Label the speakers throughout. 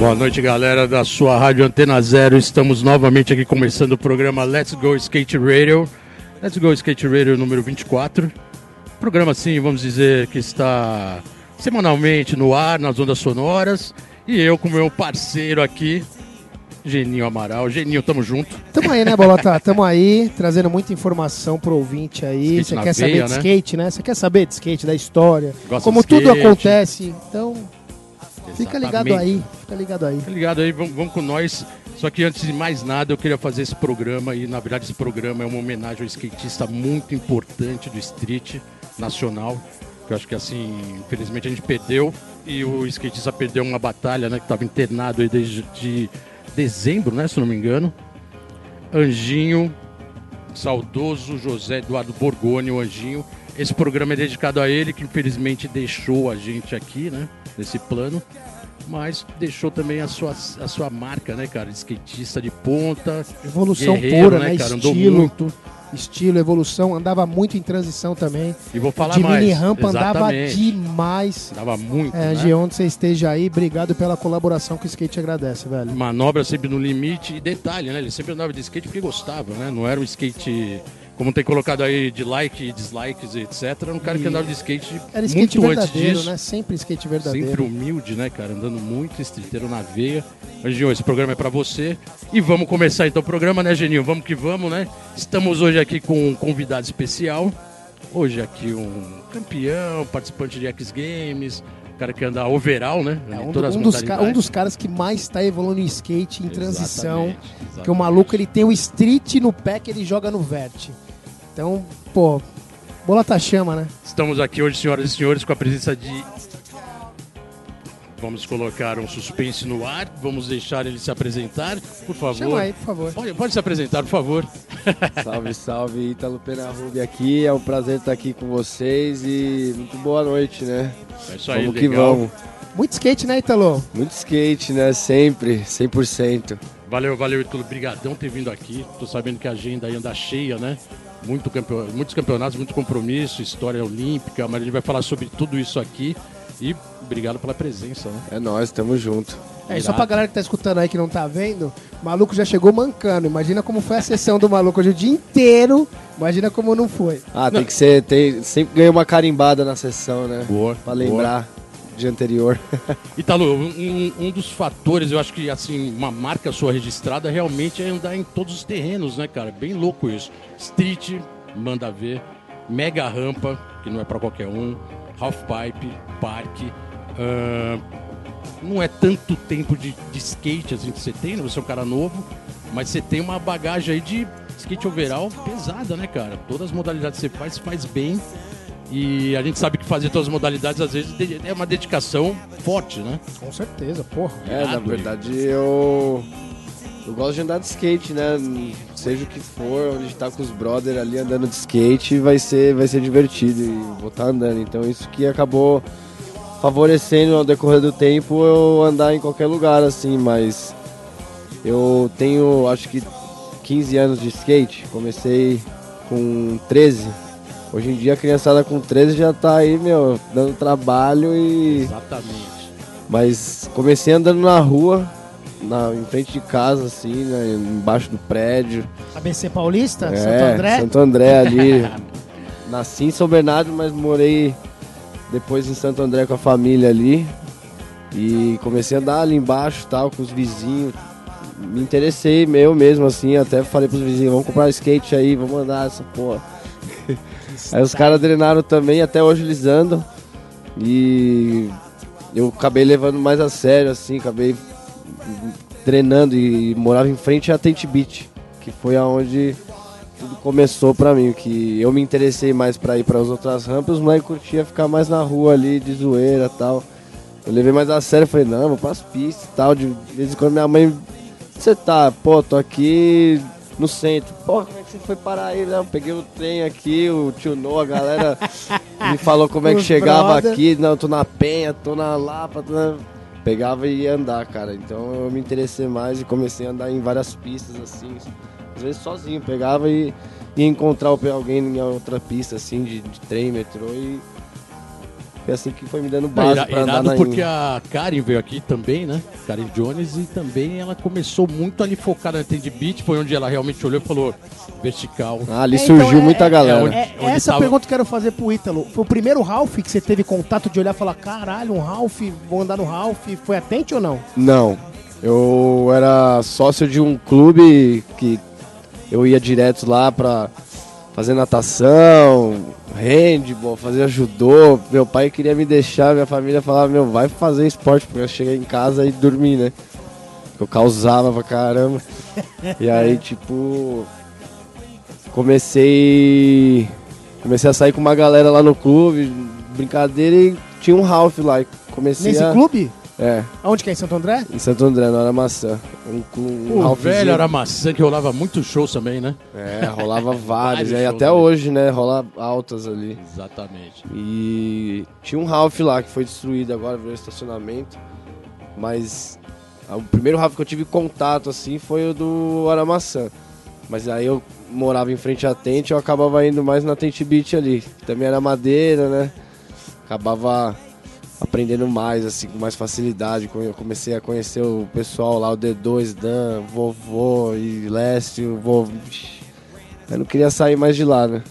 Speaker 1: Boa noite, galera da sua Rádio Antena Zero. Estamos novamente aqui começando o programa Let's Go Skate Radio. Let's Go Skate Radio número 24. Programa, assim, vamos dizer, que está semanalmente no ar, nas ondas sonoras. E eu com meu parceiro aqui, Geninho Amaral. Geninho, tamo junto.
Speaker 2: Tamo aí, né, Bolota? Tamo aí, trazendo muita informação pro ouvinte aí. Você quer
Speaker 1: veia,
Speaker 2: saber de
Speaker 1: né?
Speaker 2: skate, né? Você quer saber de skate, da história,
Speaker 1: Gosta
Speaker 2: como tudo acontece. Então, fica ligado aí, fica ligado aí.
Speaker 1: Tá ligado aí, vamos, vamos com nós. Só que antes de mais nada, eu queria fazer esse programa e, na verdade, esse programa é uma homenagem ao skatista muito importante do street nacional. Que eu acho que, assim, infelizmente a gente perdeu e o skatista perdeu uma batalha, né? Que estava internado aí desde de dezembro, né? Se não me engano. Anjinho, saudoso José Eduardo Borgoni, o Anjinho. Esse programa é dedicado a ele, que infelizmente deixou a gente aqui, né? Nesse plano. Mas deixou também a sua, a sua marca, né, cara? De skatista de ponta.
Speaker 2: Evolução pura, né?
Speaker 1: cara? Andou
Speaker 2: Estilo,
Speaker 1: muito.
Speaker 2: estilo, evolução. Andava muito em transição também.
Speaker 1: E vou falar
Speaker 2: de
Speaker 1: mais.
Speaker 2: mini rampa andava demais.
Speaker 1: Andava muito,
Speaker 2: É,
Speaker 1: né?
Speaker 2: G, onde você esteja aí, obrigado pela colaboração que o skate agradece, velho.
Speaker 1: Manobra sempre no limite. E detalhe, né? Ele sempre andava de skate porque gostava, né? Não era um skate... Como tem colocado aí de like e dislikes, etc. Era um cara que
Speaker 2: E
Speaker 1: andava de skate
Speaker 2: Era skate
Speaker 1: muito antes disso.
Speaker 2: né? Sempre skate verdadeiro.
Speaker 1: Sempre humilde, né, cara? Andando muito, estriteiro na veia. Mas, Gil, esse programa é pra você. E vamos começar então o programa, né, Geninho? Vamos que vamos, né? Estamos hoje aqui com um convidado especial. Hoje aqui um campeão, participante de X Games, cara que anda overall, né?
Speaker 2: É,
Speaker 1: Em
Speaker 2: um, do-
Speaker 1: todas as
Speaker 2: um dos um dos caras que mais está evoluindo em skate, em transição.
Speaker 1: Exatamente, exatamente.
Speaker 2: Que o maluco ele tem o street no pé que ele joga no vert. Então, pô, bola tá chama, né?
Speaker 1: Estamos aqui hoje, senhoras e senhores, com a presença de. Vamos colocar um suspense no ar. Vamos deixar ele se apresentar, por favor.
Speaker 2: Chama aí, por favor.
Speaker 1: Pode, pode se apresentar, por favor.
Speaker 3: Salve, salve, Ítalo Penarrubi aqui. É um prazer estar aqui com vocês e muito boa noite, né?
Speaker 1: É isso aí,
Speaker 3: vamos que vamos.
Speaker 2: Muito skate, né, Italo?
Speaker 3: Muito skate, né? Sempre, 100%.
Speaker 1: Valeu, valeu, Itulo. Brigadão ter vindo aqui. Tô sabendo que a agenda aí anda cheia, né? Muito campeon... Muitos campeonatos, muito compromisso, história olímpica, mas a gente vai falar sobre tudo isso aqui. E obrigado pela presença, né?
Speaker 3: É nóis, tamo junto.
Speaker 2: É, e só pra galera que tá escutando aí que não tá vendo, o maluco já chegou mancando. Imagina como foi a sessão do maluco hoje o dia inteiro. Imagina como não foi.
Speaker 3: Ah, tem que ser. Tem, sempre ganhei uma carimbada na sessão, né?
Speaker 1: Boa.
Speaker 3: Pra lembrar anterior.
Speaker 1: Italo, um, um dos fatores, eu acho que assim, uma marca sua registrada realmente é andar em todos os terrenos, né, cara? Bem louco isso. Street, manda ver. Mega rampa, que não é pra qualquer um. Half pipe, parque. ahn, não é tanto tempo de, de skate assim que você tem, né? Você é um cara novo, mas você tem uma bagagem aí de skate overall pesada, né, cara? Todas as modalidades que você faz, faz bem. E a gente sabe que fazer todas as modalidades, às vezes, é uma dedicação forte, né?
Speaker 2: Com certeza, porra.
Speaker 3: É, na verdade eu. Eu gosto de andar de skate, né? Seja o que for, onde tá com os brothers ali andando de skate, vai ser, vai ser divertido e vou estar andando. Então isso que acabou favorecendo ao decorrer do tempo eu andar em qualquer lugar, assim, mas eu tenho acho que 15 anos de skate, comecei com 13. Hoje em dia a criançada com 13 já tá aí, meu, dando trabalho e.
Speaker 1: Exatamente.
Speaker 3: Mas comecei andando na rua, na, em frente de casa, assim, né, embaixo do prédio.
Speaker 2: ABC Paulista,
Speaker 3: É,
Speaker 2: Santo André.
Speaker 3: Santo André ali. Nasci em São Bernardo, mas morei depois em Santo André com a família ali. E comecei a andar ali embaixo tal, com os vizinhos. Me interessei eu mesmo, assim, até falei pros vizinhos, vamos comprar skate aí, vamos andar essa porra. Aí os caras drenaram também, até hoje eles andam. E eu acabei levando mais a sério, assim, acabei treinando e morava em frente à Tate Beach, que foi aonde tudo começou pra mim, que eu me interessei mais pra ir para as outras rampas, moleques curtia ficar mais na rua ali, de zoeira e tal. eu levei mais a sério, falei, não, vou pras pistas e tal. De vez em quando minha mãe, você tá, pô, tô aqui no centro. Pô, que você foi parar aí? Não, peguei o trem aqui, o tio Noah, a galera me falou como é que
Speaker 2: Os
Speaker 3: chegava
Speaker 2: brother.
Speaker 3: aqui. Não, tô na Penha, tô na Lapa, tô na... Pegava e ia andar, cara. Então eu me interessei mais e comecei a andar em várias pistas, assim. Às vezes sozinho, pegava e ia encontrar alguém em outra pista, assim, de, de trem, metrô e... Foi assim que foi me dando base
Speaker 1: ira-
Speaker 3: pra andar na
Speaker 1: porque a Karen veio aqui também, né? Karen Jones, e também ela começou muito ali focada na Trend Beat, foi onde ela realmente olhou e falou vertical.
Speaker 3: Ah, ali
Speaker 2: É, então,
Speaker 3: surgiu
Speaker 2: é-
Speaker 3: muita
Speaker 2: é-
Speaker 3: galera.
Speaker 1: onde-
Speaker 2: É,
Speaker 1: onde
Speaker 2: essa
Speaker 1: tava-
Speaker 2: pergunta que eu quero fazer pro Ítalo. Foi o primeiro Ralph que você teve contato de olhar e falar: caralho, um Ralph, vou andar no Ralph. Foi atente ou não?
Speaker 3: Não. Eu era sócio de um clube que eu ia direto lá pra fazer natação, handball, fazer judô. Meu pai queria me deixar, minha família falava, meu, vai fazer esporte, porque eu cheguei em casa e dormir, né? Eu causava pra caramba. E aí, tipo, comecei. Comecei a sair com uma galera lá no clube, brincadeira, e tinha um Ralph lá. e Comecei
Speaker 2: Nesse
Speaker 3: a...
Speaker 2: clube?
Speaker 3: É,
Speaker 2: Aonde que é? Em Santo André?
Speaker 3: em Santo André, na hora maçã. Um, um
Speaker 1: O velho era maçã que rolava muitos shows também, né?
Speaker 3: É, rolava vários.
Speaker 1: Vários
Speaker 3: e aí
Speaker 1: shows
Speaker 3: até
Speaker 1: ali.
Speaker 3: hoje, né? Rola altas ali.
Speaker 1: Exatamente.
Speaker 3: E tinha um Ralph lá que foi destruído agora, virou estacionamento. Mas o primeiro Ralph que eu tive contato assim foi o do Aramaçã. Mas aí eu morava em frente à Tente, eu acabava indo mais na Tente Beach ali. que Também era madeira, né? Acabava aprendendo mais, assim, com mais facilidade. Quando Eu comecei a conhecer o pessoal lá, o D2, Dan, Vovô e Lécio, Vovô. Eu não queria sair mais de lá, né?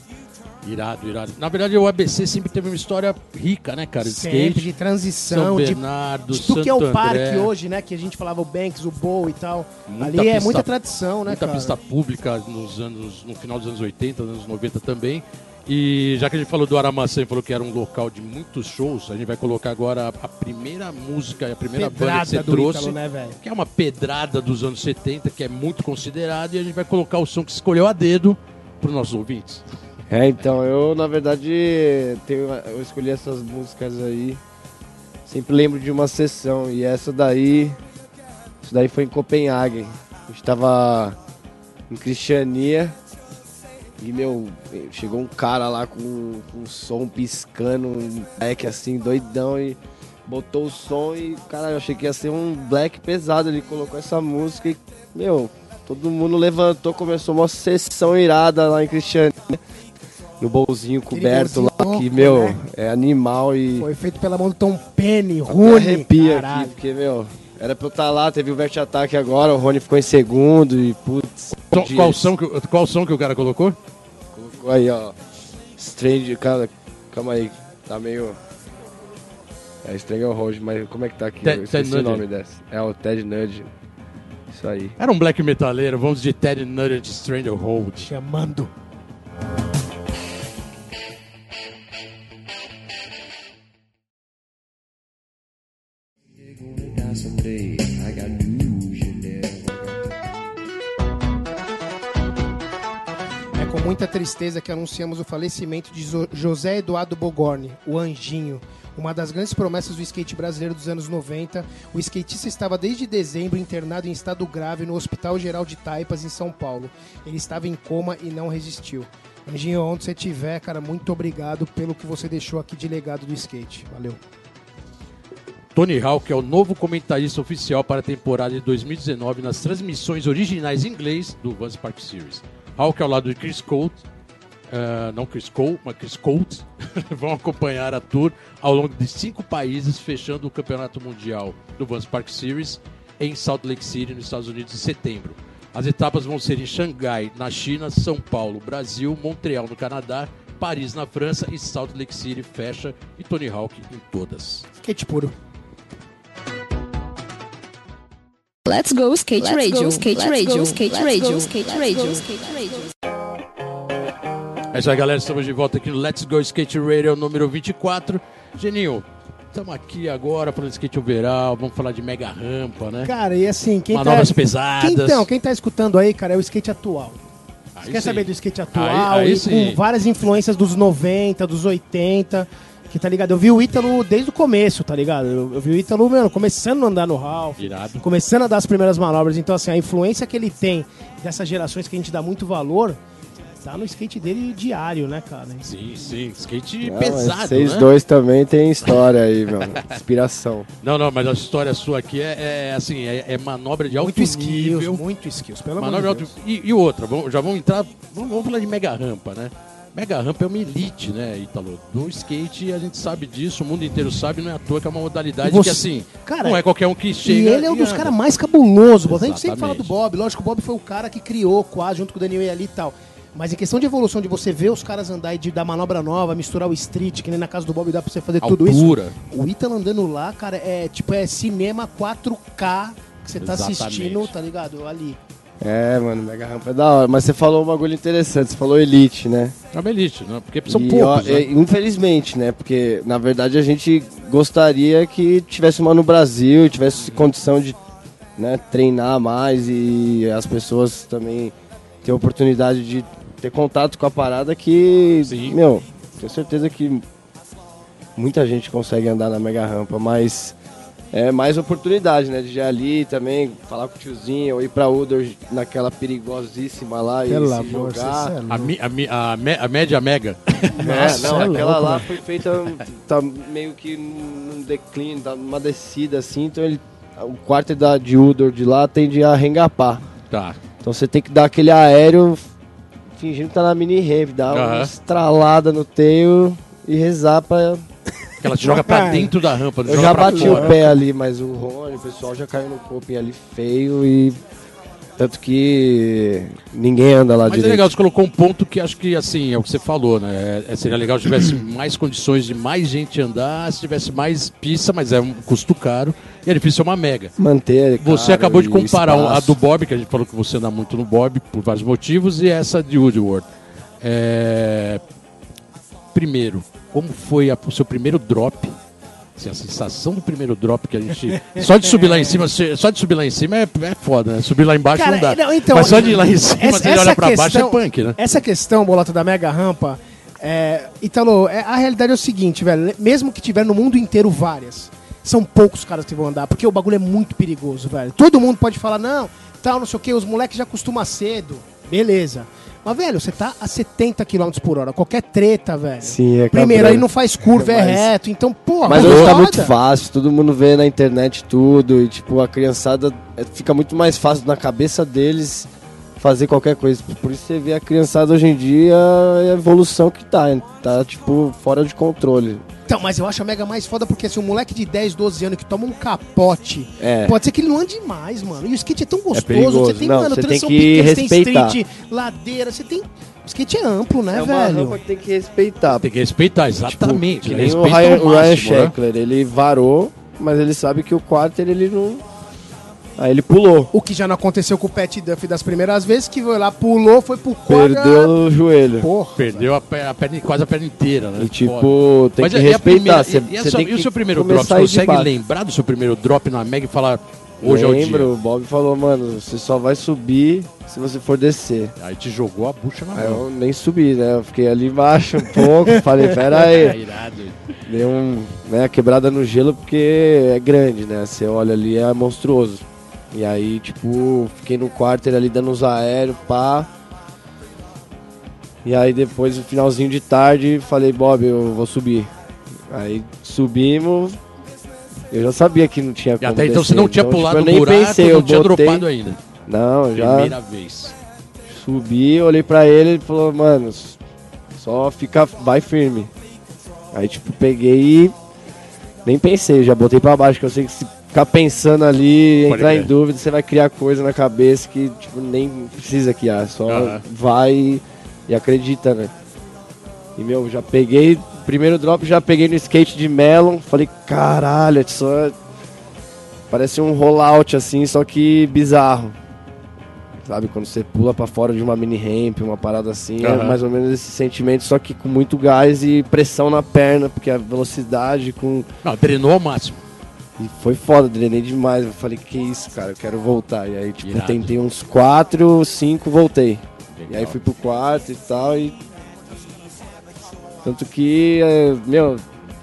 Speaker 1: Irado, irado. Na verdade, o ABC sempre teve uma história rica, né, cara? De
Speaker 2: Sempre,
Speaker 1: skate.
Speaker 2: de
Speaker 1: São
Speaker 2: transição, de
Speaker 1: Bernardo,
Speaker 2: Tipo
Speaker 1: Santo
Speaker 2: que é o
Speaker 1: André,
Speaker 2: parque hoje, né? Que a gente falava o Banks, o Bowl e tal.
Speaker 1: Muita
Speaker 2: Ali é
Speaker 1: pista-
Speaker 2: muita tradição, né,
Speaker 1: muita
Speaker 2: cara?
Speaker 1: pista pública nos anos, no final dos anos 80, nos anos 90 também. E já que a gente falou do Aramaçã e falou que era um local de muitos shows, a gente vai colocar agora a primeira música, a primeira banda que você
Speaker 2: Pedrada do
Speaker 1: trouxe,
Speaker 2: Ítalo, né, velho?
Speaker 1: que é uma pedrada dos anos 70, que é muito considerada, e a gente vai colocar o som que escolheu a dedo para os nossos ouvintes.
Speaker 3: É, então, eu na verdade tenho, eu escolhi essas músicas aí. Sempre lembro de uma sessão e essa daí. Isso daí foi em Copenhague. A gente tava em Cristiania e meu, chegou um cara lá com, com o som piscando, um black assim, doidão e botou o som e, cara, eu achei que ia ser um black pesado. Ele colocou essa música e, meu, todo mundo levantou, começou uma sessão irada lá em Cristiania no bolzinho coberto lá,
Speaker 2: bolzinho
Speaker 3: que,
Speaker 2: louco,
Speaker 3: meu,
Speaker 2: né?
Speaker 3: é animal e
Speaker 2: Foi feito pela mão do Tom Penny, Rune.
Speaker 3: arrepia aqui, porque, meu, era pra eu estar lá, teve o Vert Ataque agora, o Rony ficou em segundo e, putz,
Speaker 1: Então, qual, som que, o- qual som que o cara colocou?
Speaker 3: colocou aí, ó, Strange, cara, calma aí, tá meio... É Stranglehold, mas como é que tá aqui?
Speaker 1: Ted-
Speaker 3: eu esqueci
Speaker 1: Ted
Speaker 3: o nome dessa. É o Ted Nudge. Isso aí.
Speaker 1: Era um black metaleiro, vamos de Ted Nugent Stranglehold.
Speaker 2: Chamando. É com muita tristeza que anunciamos o falecimento de José Eduardo Bogorni, o Anjinho. Uma das grandes promessas do skate brasileiro dos anos 90, o skatista estava desde dezembro internado em estado grave no Hospital Geral de Taipas, em São Paulo. Ele estava em coma e não resistiu. Anjinho, onde você estiver, cara, muito obrigado pelo que você deixou aqui de legado do skate. Valeu.
Speaker 1: Tony Hawk é o novo comentarista oficial para a temporada de 2019 nas transmissões originais em inglês do Vans Park Series. Hawk ao lado de Chris Colt, eh, não Chris Cole, mas Chris Colt, vão acompanhar a tour ao longo de cinco países, fechando o Campeonato Mundial do Vans Park Series em Salt Lake City, nos Estados Unidos, em setembro. As etapas vão ser em Xangai, na China, São Paulo, Brasil, Montreal, no Canadá, Paris, na França e Salt Lake City fecha e Tony Hawk em todas.
Speaker 2: Skate puro.
Speaker 4: Let's go skate
Speaker 5: Let's
Speaker 4: radio,
Speaker 5: go,
Speaker 4: skate
Speaker 5: let's
Speaker 4: radio,
Speaker 5: go,
Speaker 4: skate
Speaker 5: let's
Speaker 4: radio,
Speaker 5: go,
Speaker 4: skate
Speaker 5: let's
Speaker 4: radio, skate radio.
Speaker 1: É isso aí, galera. Estamos de volta aqui no Let's Go Skate Radio número 24. Geninho, estamos aqui agora falando de skate overall, vamos falar de mega rampa, né?
Speaker 2: Cara, e assim, quem
Speaker 1: Manobras
Speaker 2: tá...
Speaker 1: pesadas.
Speaker 2: Quem, então, quem tá escutando aí, cara, é o skate atual. Você
Speaker 1: Aí
Speaker 2: quer
Speaker 1: sim.
Speaker 2: saber do skate atual
Speaker 1: Aí- aí
Speaker 2: e
Speaker 1: sim.
Speaker 2: com várias influências dos 90, dos 80. Que tá ligado? Eu vi o Ítalo desde o começo, tá ligado? Eu, eu vi o Ítalo, mano, começando a andar no Ralph,
Speaker 1: Irado.
Speaker 2: começando a dar as primeiras manobras. Então, assim, a influência que ele tem dessas gerações que a gente dá muito valor, tá no skate dele diário, né, cara?
Speaker 1: Sim, sim. Skate
Speaker 3: Não,
Speaker 1: pesado,
Speaker 3: Vocês
Speaker 1: né?
Speaker 3: dois também tem história aí, meu. Inspiração.
Speaker 1: Não, não, mas a história sua aqui é, é, assim, é, é manobra de alto
Speaker 2: Muito skills,
Speaker 1: nível.
Speaker 2: muito skills, pelo amor
Speaker 1: Manobra
Speaker 2: de
Speaker 1: de
Speaker 2: Deus.
Speaker 1: alto... E, e outra, vamos- já vamos entrar. Vamos, vamos falar de mega rampa, né? Mega rampa é uma elite, né, Italo? Do skate, a gente sabe disso, o mundo inteiro sabe, não é à toa que é uma modalidade
Speaker 2: E você-
Speaker 1: que, assim,
Speaker 2: Cara,
Speaker 1: não é qualquer um que chega.
Speaker 2: E ele é um dos caras mais cabulosos. A gente sempre fala do. Bob. Lógico, o Bob foi o cara que criou quase junto com o Daniel ali e tal. Mas em questão de evolução, de você ver os caras andar e de dar manobra nova, misturar o street, que nem na casa do Bob dá pra você fazer tudo isso.
Speaker 1: Altura.
Speaker 2: O Ítalo andando lá, cara, é tipo, é cinema 4K que você tá
Speaker 1: Exatamente.
Speaker 2: assistindo, tá ligado? Ali.
Speaker 3: É, mano, mega rampa é da hora. Mas você falou um bagulho interessante, você falou elite, né?
Speaker 1: É uma elite, né? Porque são
Speaker 3: E,
Speaker 1: poucos,
Speaker 3: ó,
Speaker 1: né?
Speaker 3: é, Infelizmente, né? Porque, na verdade, a gente gostaria que tivesse uma no Brasil, tivesse condição de né, treinar mais e as pessoas também ter oportunidade de ter contato com a parada que,
Speaker 1: Sim.
Speaker 3: meu, tenho certeza que muita gente consegue andar na mega rampa, mas é mais oportunidade, né? De ir ali também, falar com o tiozinho, ou ir pra Udor naquela perigosíssima lá e
Speaker 2: Pelo
Speaker 3: se
Speaker 2: amor,
Speaker 3: jogar.
Speaker 2: é
Speaker 1: A, mi- a, mi- a, me- a média mega.
Speaker 3: É,
Speaker 2: Nossa,
Speaker 3: não,
Speaker 2: é
Speaker 3: aquela
Speaker 2: louco,
Speaker 3: lá
Speaker 2: né?
Speaker 3: foi feita, tá meio que num declínio, tá numa descida assim, então ele, o quarto da, de Udor de lá tende a rengapar.
Speaker 1: Tá.
Speaker 3: Então você tem que dar aquele aéreo fingindo que tá na mini ramp, dar uma estralada no teio e rezar pra...
Speaker 1: Que ela te joga pra dentro da rampa.
Speaker 3: Eu já bati
Speaker 1: fora.
Speaker 3: o pé ali, mas o Rony, o pessoal já caiu no coping ali feio e... Tanto que ninguém anda lá
Speaker 1: Mas é
Speaker 3: direito.
Speaker 1: legal, você colocou um ponto que acho que, assim, é o que você falou, né? É, seria legal se tivesse mais condições de mais gente andar, se tivesse mais pista, mas é um custo caro e é difícil ser uma mega.
Speaker 3: Manter,
Speaker 1: Você
Speaker 3: cara,
Speaker 1: acabou de comparar um- a
Speaker 3: espaço.
Speaker 1: do Bob, que a gente falou que você anda muito no Bob por vários motivos, e essa de Woodward. É... Primeiro, como foi a- o seu primeiro drop? Assim, a sensação do primeiro drop que a gente. Só de subir lá em cima, só de subir lá em cima é, é foda, né? Subir lá embaixo
Speaker 2: Cara,
Speaker 1: não dá.
Speaker 2: não, então,
Speaker 1: Mas só de ir lá em cima,
Speaker 2: essa-
Speaker 1: você olha pra baixo, é
Speaker 2: questão-
Speaker 1: punk, né?
Speaker 2: Essa questão, bolota da mega rampa, é, Italo, é, a realidade é o seguinte, velho. Mesmo que tiver no mundo inteiro várias, são poucos caras que vão andar, porque o bagulho é muito perigoso, velho. Todo mundo pode falar, não, tal, não sei o que, os moleques já costumam cedo. Beleza. Mas, velho, você tá a 70 km por hora. Qualquer treta, velho.
Speaker 3: Sim, é
Speaker 2: Primeiro, aí não faz curva, é
Speaker 3: Mas-
Speaker 2: reto. Então, pô,
Speaker 3: Mas hoje tá muito fácil, todo mundo vê na internet tudo, e tipo, a criançada é, fica muito mais fácil na cabeça deles fazer qualquer coisa. Por isso você vê a criançada hoje em dia, é a evolução que tá, tá tipo, fora de controle.
Speaker 2: Então, mas eu acho a Mega mais foda porque assim, um moleque de 10, 12 anos que toma um capote,
Speaker 3: É.
Speaker 2: pode ser que ele não ande mais, mano. E o skate é tão gostoso.
Speaker 3: perigoso.
Speaker 2: Você tem,
Speaker 3: Não,
Speaker 2: mano,
Speaker 3: você tem que
Speaker 2: pequena, você tem
Speaker 3: respeitar.
Speaker 2: street, ladeira, você tem. O skate é amplo, né,
Speaker 3: é uma
Speaker 2: velho?
Speaker 3: rampa que tem que respeitar.
Speaker 1: Tem que respeitar, exatamente.
Speaker 3: Tipo, que
Speaker 1: né?
Speaker 3: nem o
Speaker 1: Respeita
Speaker 3: Ryan, o Ryan
Speaker 1: máximo, né?
Speaker 3: Sheckler, ele varou, mas ele sabe que o quarter ele não... Aí ele pulou,
Speaker 2: O que já não aconteceu com o Pat Duff das primeiras vezes, que foi lá, pulou, foi pro corner.
Speaker 3: perdeu o joelho.
Speaker 2: Porra.
Speaker 1: Perdeu a, pe- a perna, quase a perna inteira, né?
Speaker 3: E tipo, tem
Speaker 1: Mas
Speaker 3: que respeitar.
Speaker 1: primeira- e, e
Speaker 3: tem
Speaker 1: e o
Speaker 3: que
Speaker 1: seu primeiro drop?
Speaker 3: começar
Speaker 1: Você consegue lembrar do seu primeiro drop na Mega e falar hoje é o
Speaker 3: Lembro,
Speaker 1: dia?
Speaker 3: o Bob falou, mano, você só vai subir se você for descer.
Speaker 1: Aí te jogou a bucha na
Speaker 3: Aí
Speaker 1: mão.
Speaker 3: eu nem subi, né? Eu fiquei ali embaixo um pouco, falei, pera
Speaker 1: É
Speaker 3: aí.
Speaker 1: irado.
Speaker 3: Dei um, né, quebrada no gelo porque é grande, né? Você olha ali, é monstruoso. E aí, tipo, fiquei no quarto ali dando uns aéreos, pá. E aí depois, no finalzinho de tarde, falei, Bob, eu vou subir. Aí subimos. Eu já sabia que não tinha
Speaker 1: E
Speaker 3: como
Speaker 1: até então
Speaker 3: descer,
Speaker 1: você não tinha
Speaker 3: tipo,
Speaker 1: pulado
Speaker 3: eu
Speaker 1: no
Speaker 3: nem
Speaker 1: buraco,
Speaker 3: pensei,
Speaker 1: não
Speaker 3: eu
Speaker 1: tinha
Speaker 3: botei-
Speaker 1: dropado ainda.
Speaker 3: Não, já
Speaker 1: Primeira vez.
Speaker 3: subi, olhei pra ele e falou, mano, só fica, vai firme. Aí, tipo, peguei e nem pensei, já botei pra baixo, que eu sei que se ficar pensando ali,
Speaker 1: Pode
Speaker 3: entrar em dúvida, você vai criar coisa na cabeça que, tipo, nem precisa criar, só
Speaker 1: Aham.
Speaker 3: vai e, acredita, né? E, meu, já peguei, primeiro drop já peguei no skate de Melon, falei, caralho, é só... Parece um rollout, assim, só que bizarro. Sabe, quando você pula pra fora de uma mini ramp, uma parada assim, é
Speaker 1: Aham.
Speaker 3: mais ou menos esse sentimento, só que com muito gás e pressão na perna, porque a velocidade com.
Speaker 1: Não, drenou ao máximo.
Speaker 3: E foi foda, drenei demais. Eu falei, que isso, cara, eu quero voltar. E aí, tipo,
Speaker 1: Irado.
Speaker 3: tentei uns 4, 5, voltei. E aí
Speaker 1: Legal.
Speaker 3: fui pro quarto e tal, e. Tanto que, é, meu,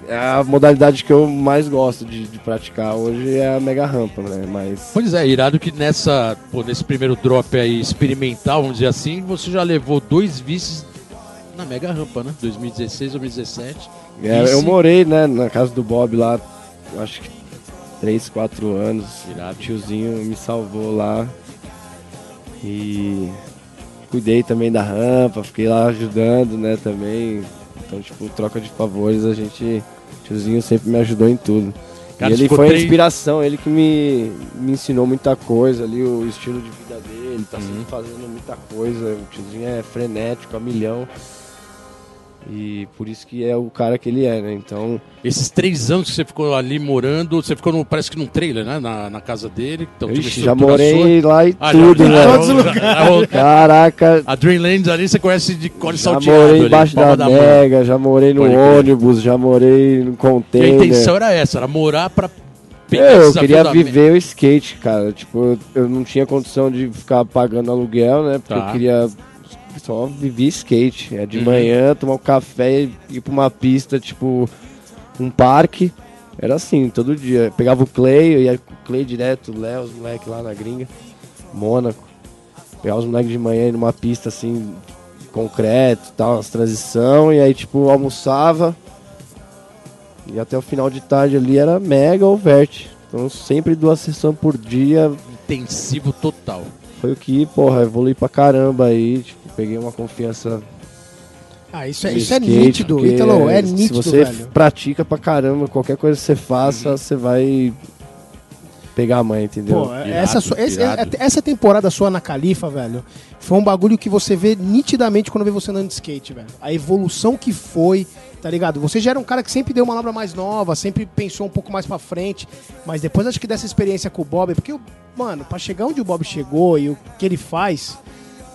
Speaker 3: é a modalidade que eu mais gosto de, de praticar hoje é a mega rampa, né? Mas
Speaker 1: Pois é, irado que nessa, pô, nesse primeiro drop aí experimental, vamos dizer assim, você já levou dois vices na mega rampa, né? 2016, 2017.
Speaker 3: é, eu morei, né, na casa do Bob lá, acho que 3, 4 anos.
Speaker 1: Irado.
Speaker 3: O tiozinho me salvou lá. E cuidei também da rampa, fiquei lá ajudando, né, também. Então, tipo, troca de favores, a gente. O tiozinho sempre me ajudou em tudo.
Speaker 1: Cara,
Speaker 3: e ele foi a inspiração, ele que me, me ensinou muita coisa ali, o estilo de vida dele, tá
Speaker 1: Uhum.
Speaker 3: sempre fazendo muita coisa. O tiozinho é frenético, a milhão. E por isso que é o cara que ele é, né? Então,
Speaker 1: Esses três anos que você ficou ali morando, você ficou no, parece que num trailer, né? Na, na casa dele. Então,
Speaker 3: ixi, já morei lá e
Speaker 1: sua. Ah,
Speaker 3: tudo,
Speaker 1: já-
Speaker 3: né?
Speaker 1: já-
Speaker 2: Todos os
Speaker 1: já- já-
Speaker 3: Caraca,
Speaker 1: A Dreamlands ali você conhece de cor
Speaker 3: já
Speaker 1: salteado.
Speaker 3: morei
Speaker 1: ali,
Speaker 3: embaixo
Speaker 1: palma
Speaker 3: da
Speaker 1: mão.
Speaker 3: mega, já morei no
Speaker 1: Pode
Speaker 3: ônibus, já morei no
Speaker 1: E a
Speaker 3: container.
Speaker 1: intenção era essa, era morar pra
Speaker 3: eu
Speaker 1: desafio
Speaker 3: queria
Speaker 1: da
Speaker 3: viver o skate, cara. Tipo, eu, eu não tinha condição de ficar pagando aluguel, né? Porque
Speaker 1: Tá.
Speaker 3: eu queria só viver skate. É de
Speaker 1: Uhum.
Speaker 3: manhã, tomar um café e ir pra uma pista, tipo, um parque. Era assim, todo dia. Pegava o Clay, eu ia com o Clay direto, o Léo, os moleques lá na gringa, Mônaco. Pegava os moleques de manhã numa pista assim, concreto tal, umas transição, e aí tipo, almoçava. E até o final de tarde ali era mega ou vert. Então sempre duas sessões por dia.
Speaker 1: Intensivo total.
Speaker 3: Foi o que, porra, evolui pra caramba aí. Tipo, peguei uma confiança.
Speaker 2: Ah, isso é, isso é
Speaker 3: skate,
Speaker 2: nítido,
Speaker 3: porque
Speaker 2: Ítalo, é
Speaker 3: Se
Speaker 2: nítido,
Speaker 3: você
Speaker 2: velho.
Speaker 3: pratica pra caramba, qualquer coisa que você faça,
Speaker 1: Uhum.
Speaker 3: você vai pegar a mãe, entendeu?
Speaker 2: Pô,
Speaker 1: Irado,
Speaker 2: essa, sua- esse- essa temporada sua na Califa, velho, foi um bagulho que você vê nitidamente quando vê você andando de skate, velho. A evolução que foi, tá ligado? Você já era um cara que sempre deu uma manobra mais nova, sempre pensou um pouco mais pra frente, mas depois acho que dessa experiência com o Bob, porque, mano, pra chegar onde o Bob chegou e o que ele faz,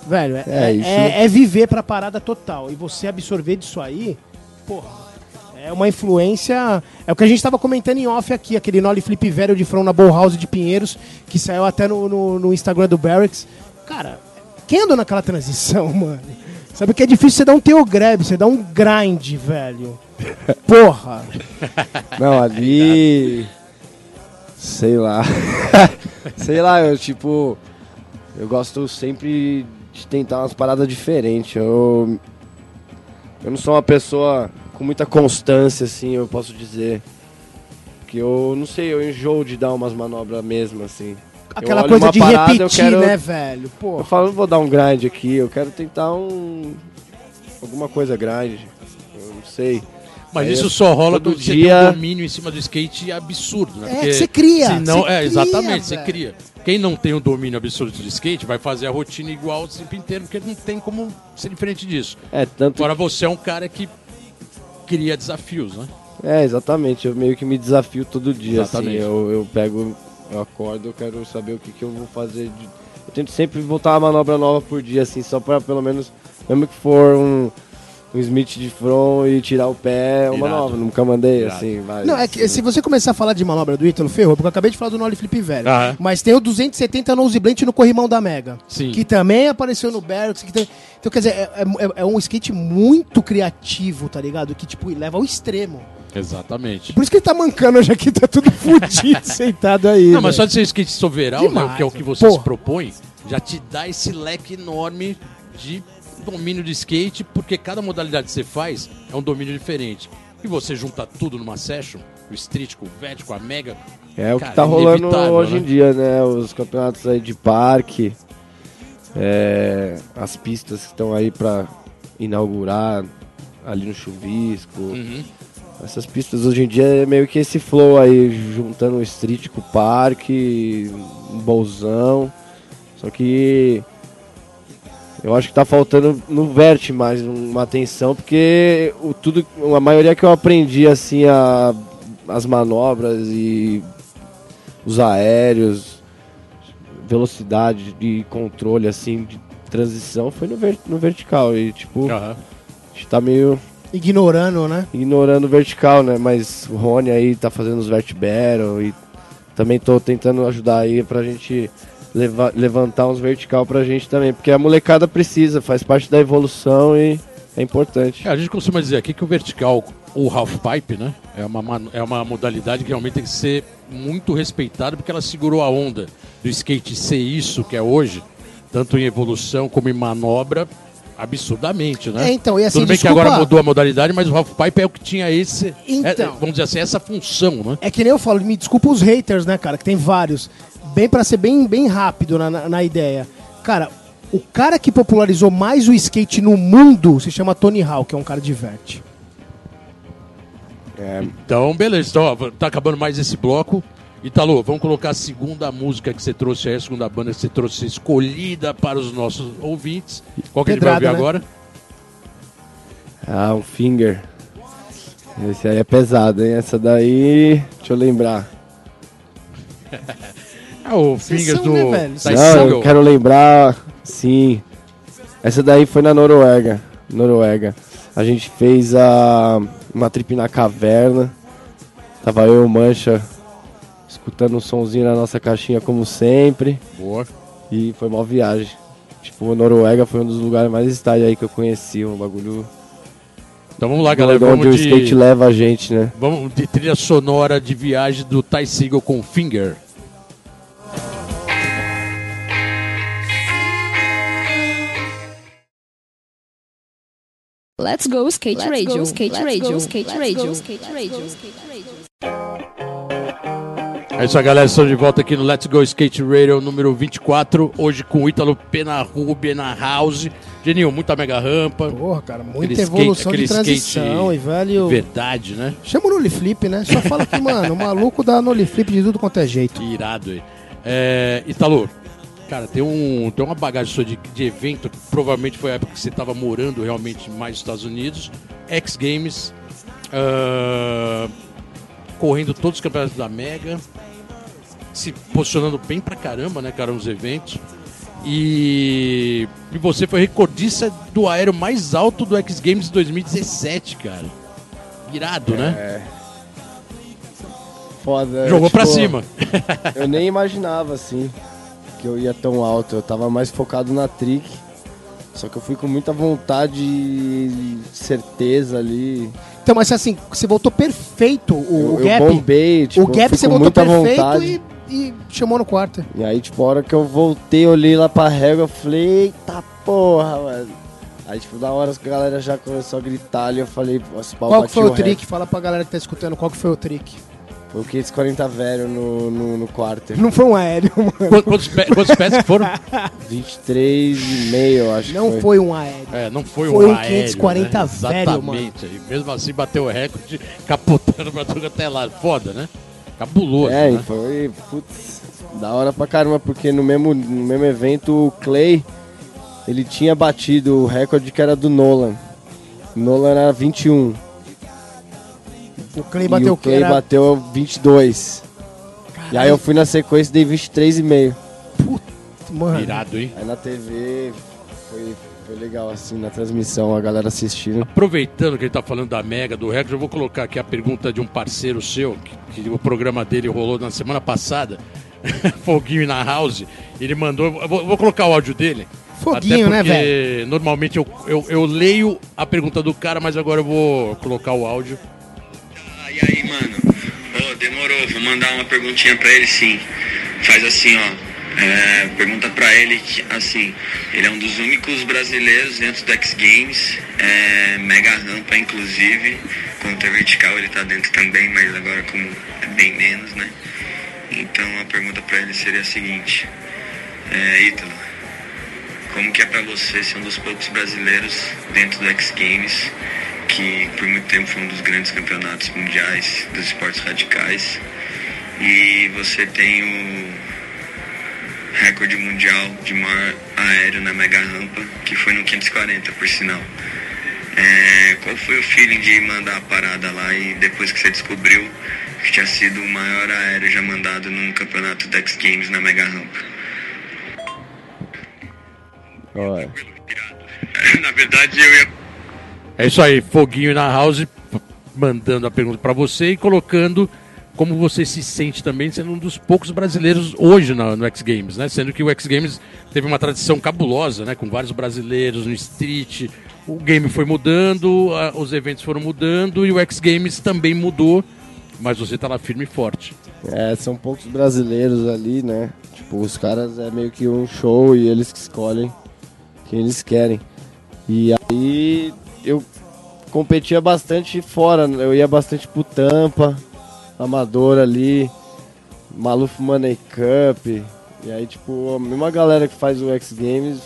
Speaker 2: velho, é,
Speaker 3: É,
Speaker 2: é, é- viver pra parada total. E você absorver disso aí, porra. É uma influência. É o que a gente estava comentando em off aqui, aquele Nolly Flip velho de front na Bowhouse de Pinheiros, que saiu até no, no, no Instagram do Barracks. Cara, quem andou naquela transição, mano? Sabe que é difícil você dar um teu grab, você dar um grind, velho. Porra!
Speaker 3: Não, ali. sei lá. sei lá, eu tipo. Eu gosto sempre de tentar umas paradas diferentes. Eu. Eu não sou uma pessoa com muita constância, assim, eu posso dizer. Que eu não sei, eu enjoo de dar umas manobras mesmo, assim.
Speaker 2: Aquela coisa de
Speaker 3: parada, eu
Speaker 2: repetir,
Speaker 3: quero-
Speaker 2: né, velho?
Speaker 3: Eu
Speaker 2: Porra.
Speaker 3: falo, não vou dar um grind aqui, eu quero tentar um. alguma coisa grind. Eu não sei.
Speaker 1: Mas
Speaker 3: Aí
Speaker 1: isso
Speaker 3: eu-
Speaker 1: só rola você
Speaker 3: dia-
Speaker 1: tem um domínio em cima do skate absurdo, né?
Speaker 2: É, você cria,
Speaker 1: senão- é,
Speaker 2: cria,
Speaker 1: exatamente, você cria. Quem não tem o domínio absoluto de skate vai fazer a rotina igual o tempo inteiro, porque não tem como ser diferente disso.
Speaker 3: É, tanto
Speaker 1: Agora você é um cara que cria desafios, né?
Speaker 3: É, exatamente. Eu meio que me desafio todo dia,
Speaker 1: Exatamente.
Speaker 3: assim. Eu, eu pego, eu acordo, eu quero saber o que, que eu vou fazer. de- Eu tento sempre voltar uma manobra nova por dia, assim, só pra pelo menos, mesmo que for um, um Smith de front e tirar o pé, é uma
Speaker 1: Irado.
Speaker 3: nova. Nunca mandei,
Speaker 1: Irado.
Speaker 3: assim, vai.
Speaker 2: Não, é que se você começar a falar de manobra do Ítalo, ferrou, porque eu acabei de falar do Nolly Flip velho.
Speaker 1: Ah, é?
Speaker 2: Mas tem o 270 Nose Blend no corrimão da Mega.
Speaker 1: Sim.
Speaker 2: Que também apareceu no Barracks. que tem- Então, quer dizer, é, é- é um skate muito criativo, tá ligado? Que, tipo, leva ao extremo.
Speaker 1: Exatamente.
Speaker 2: Por isso que ele tá mancando hoje aqui, tá tudo fudido, sentado aí.
Speaker 1: Não, mas só de ser skate soveral, né, que é o que você se propõe, já te dá esse leque enorme de domínio de skate, porque cada modalidade que você faz é um domínio diferente. E você junta tudo numa session, o street com o vet, com a mega.
Speaker 3: É o
Speaker 1: Cara,
Speaker 3: que tá rolando
Speaker 1: inevitável,
Speaker 3: hoje
Speaker 1: né?
Speaker 3: em dia, né? Os campeonatos aí de parque, é, as pistas que estão aí pra inaugurar ali no chuvisco.
Speaker 1: Uhum.
Speaker 3: Essas pistas hoje em dia é meio que esse flow aí, juntando o street com o parque, um bolsão. Só que eu acho que tá faltando no vert mais uma atenção, porque o tudo, a maioria que eu aprendi assim a, as manobras e os aéreos, velocidade de controle assim de transição foi no, ver- no vertical e tipo,
Speaker 1: Aham.
Speaker 3: a gente tá meio
Speaker 2: Ignorando, né?
Speaker 3: ignorando o vertical, né? Mas o Rony aí tá fazendo os vert battle e também tô tentando ajudar aí pra gente leva- levantar uns vertical pra gente também, porque a molecada precisa, faz parte da evolução e é importante.
Speaker 1: É, a gente costuma dizer aqui que o vertical, o half pipe, né? É uma, é uma modalidade que realmente tem que ser muito respeitada porque ela segurou a onda do skate ser isso que é hoje, tanto em evolução como em manobra, absurdamente, né?
Speaker 2: É, então, e assim,
Speaker 1: Tudo bem
Speaker 2: desculpa-
Speaker 1: que agora mudou a modalidade, mas o half pipe é o que tinha esse,
Speaker 2: Então.
Speaker 1: é, vamos dizer assim, essa função, né?
Speaker 2: É que nem eu falo, me desculpa os haters, né, cara, que tem vários. Bem pra ser bem, bem rápido na, na, na ideia. Cara, o cara que popularizou mais o skate no mundo se chama Tony Hawk, que é um cara de vert.
Speaker 3: É,
Speaker 1: Então, beleza. Então, ó, tá acabando mais esse bloco. Italo, vamos colocar a segunda música que você trouxe aí, a segunda banda que você trouxe escolhida para os nossos ouvintes. Qual que a gente vai ouvir
Speaker 2: né?
Speaker 1: agora?
Speaker 3: ah, um finger. Esse aí é pesado, hein? Essa daí. Deixa eu lembrar.
Speaker 1: É o Fingers
Speaker 2: são,
Speaker 1: do
Speaker 2: né,
Speaker 3: Não, eu quero lembrar. Sim. Essa daí foi na Noruega. Noruega. A gente fez a uma trip na caverna. Tava eu e o Mancha escutando um sonzinho na nossa caixinha como sempre.
Speaker 1: Boa.
Speaker 3: E foi uma viagem. Tipo, a Noruega foi um dos lugares mais estádios aí que eu conheci. Um bagulho.
Speaker 1: Então vamos lá, galera.
Speaker 3: onde o
Speaker 1: Vamos
Speaker 3: skate
Speaker 1: de,
Speaker 3: leva a gente, né?
Speaker 1: vamos de trilha sonora de viagem do Ty Segall com Finger.
Speaker 4: Let's go skate
Speaker 5: Let's
Speaker 4: radio,
Speaker 5: go,
Speaker 4: skate
Speaker 5: let's
Speaker 4: radio,
Speaker 5: go,
Speaker 4: skate
Speaker 5: let's
Speaker 4: radio,
Speaker 5: go,
Speaker 4: skate
Speaker 5: let's
Speaker 4: radio,
Speaker 5: go,
Speaker 4: skate radio.
Speaker 1: É isso aí, galera. Estamos de volta aqui no Let's Go Skate Radio número 24. Hoje com o Ítalo Penarrubia na House. Geninho, muita mega rampa.
Speaker 2: Porra, cara, muita
Speaker 1: Aquele skate-
Speaker 2: evolução
Speaker 1: aquele
Speaker 2: de transição
Speaker 1: skate
Speaker 2: e velho.
Speaker 1: Verdade, né?
Speaker 2: Chama o Nolly Flip, né? Só fala que, mano, o maluco dá Nolly Flip de tudo quanto é jeito.
Speaker 1: Que irado aí. É, Italo, cara, tem, um, tem uma bagagem sua de, de evento que provavelmente foi a época que você estava morando realmente mais nos Estados Unidos. X Games, ah, correndo todos os campeonatos da Mega, se posicionando bem pra caramba, né, cara, nos eventos. E, e você foi recordista do aéreo mais alto do X Games de 2017, cara. Irado, né?
Speaker 3: Foda.
Speaker 1: Jogou pra
Speaker 3: tipo,
Speaker 1: cima.
Speaker 3: Eu nem imaginava assim que eu ia tão alto. Eu tava mais focado na trick. Só que eu fui com muita vontade e certeza ali.
Speaker 2: Então, mas assim, você voltou perfeito o,
Speaker 3: eu,
Speaker 2: o gap.
Speaker 3: eu bombei, tipo,
Speaker 2: o gap você voltou perfeito
Speaker 3: vontade.
Speaker 2: e, e chamou no quarto.
Speaker 3: E aí, tipo, a hora que eu voltei, olhei lá pra régua, eu falei, eita porra, mano. Aí, tipo, na hora que a galera já começou a gritar ali, eu falei, nossa, pau,
Speaker 2: Qual que foi o
Speaker 3: recorde.
Speaker 2: trick? Fala pra galera que tá escutando, qual que foi o trick?
Speaker 3: Foi o 540 velho no, no, no quarto.
Speaker 2: Não foi um aéreo, mano.
Speaker 1: Quantos, pé- quantos pés que foram?
Speaker 3: 23,5, eu acho
Speaker 2: Não
Speaker 3: que foi.
Speaker 2: foi um aéreo.
Speaker 1: É, não foi,
Speaker 2: Foi
Speaker 1: um
Speaker 2: um
Speaker 1: aéreo,
Speaker 2: 540
Speaker 1: né?
Speaker 2: velho, mano.
Speaker 1: Exatamente. E mesmo assim bateu o recorde, capotando pra tudo até lá. Foda, né? Cabuloso,
Speaker 3: É, e
Speaker 1: né?
Speaker 3: foi, putz, da hora pra caramba, porque no mesmo, no mesmo evento o Clay, ele tinha batido o recorde que era do Nolan. O Nolan era 21.
Speaker 2: O Clay
Speaker 3: e
Speaker 2: bateu
Speaker 3: o
Speaker 2: o que
Speaker 3: Clay
Speaker 2: era...
Speaker 3: bateu 22. E aí eu fui na sequência e dei 23,5.
Speaker 2: Mano,
Speaker 1: Irado, hein?
Speaker 3: Aí na TV foi, foi legal assim, na transmissão, a galera assistindo.
Speaker 1: Aproveitando que ele tá falando da Mega, do recorde, eu vou colocar aqui a pergunta de um parceiro seu, que, que o programa dele rolou na semana passada, Foguinho na House. Ele mandou, eu vou, eu vou colocar o áudio dele.
Speaker 2: Foguinho,
Speaker 1: até
Speaker 2: né,
Speaker 1: porque Normalmente eu, eu, eu leio a pergunta do cara, mas agora eu vou colocar o áudio.
Speaker 6: Ah, e aí, mano? Ô, demorou, vou mandar uma perguntinha pra ele sim. Faz assim, ó. É, pergunta pra ele que, assim, ele é um dos únicos brasileiros dentro do X Games, é, mega rampa, inclusive. Contra vertical ele tá dentro também, mas agora como é bem menos, né? Então a pergunta pra ele seria a seguinte: é, Ítalo, como que é pra você ser um dos poucos brasileiros dentro do X Games que por muito tempo foi um dos grandes campeonatos mundiais dos esportes radicais e você tem o recorde mundial de maior aéreo na mega rampa que foi no 540 por sinal É, qual foi o feeling de mandar a parada lá e depois que você descobriu que tinha sido o maior aéreo já mandado num campeonato do X Games na mega rampa
Speaker 3: Olha.
Speaker 6: na verdade eu ia
Speaker 1: É isso aí, Foguinho na House, mandando a pergunta pra você e colocando como você se sente também sendo um dos poucos brasileiros hoje no X Games, né? Sendo que o X Games teve uma tradição cabulosa, né? Com vários brasileiros no street, o game foi mudando, a- os eventos foram mudando e o X Games também mudou, mas você tá lá firme e forte.
Speaker 3: É, são poucos brasileiros ali, né? Tipo, os caras é meio que um show e eles que escolhem quem eles querem. E aí eu competia bastante fora, né? eu ia bastante pro Tampa, Amador ali, Maluf Money Cup. E aí, tipo, a mesma galera que faz o X Games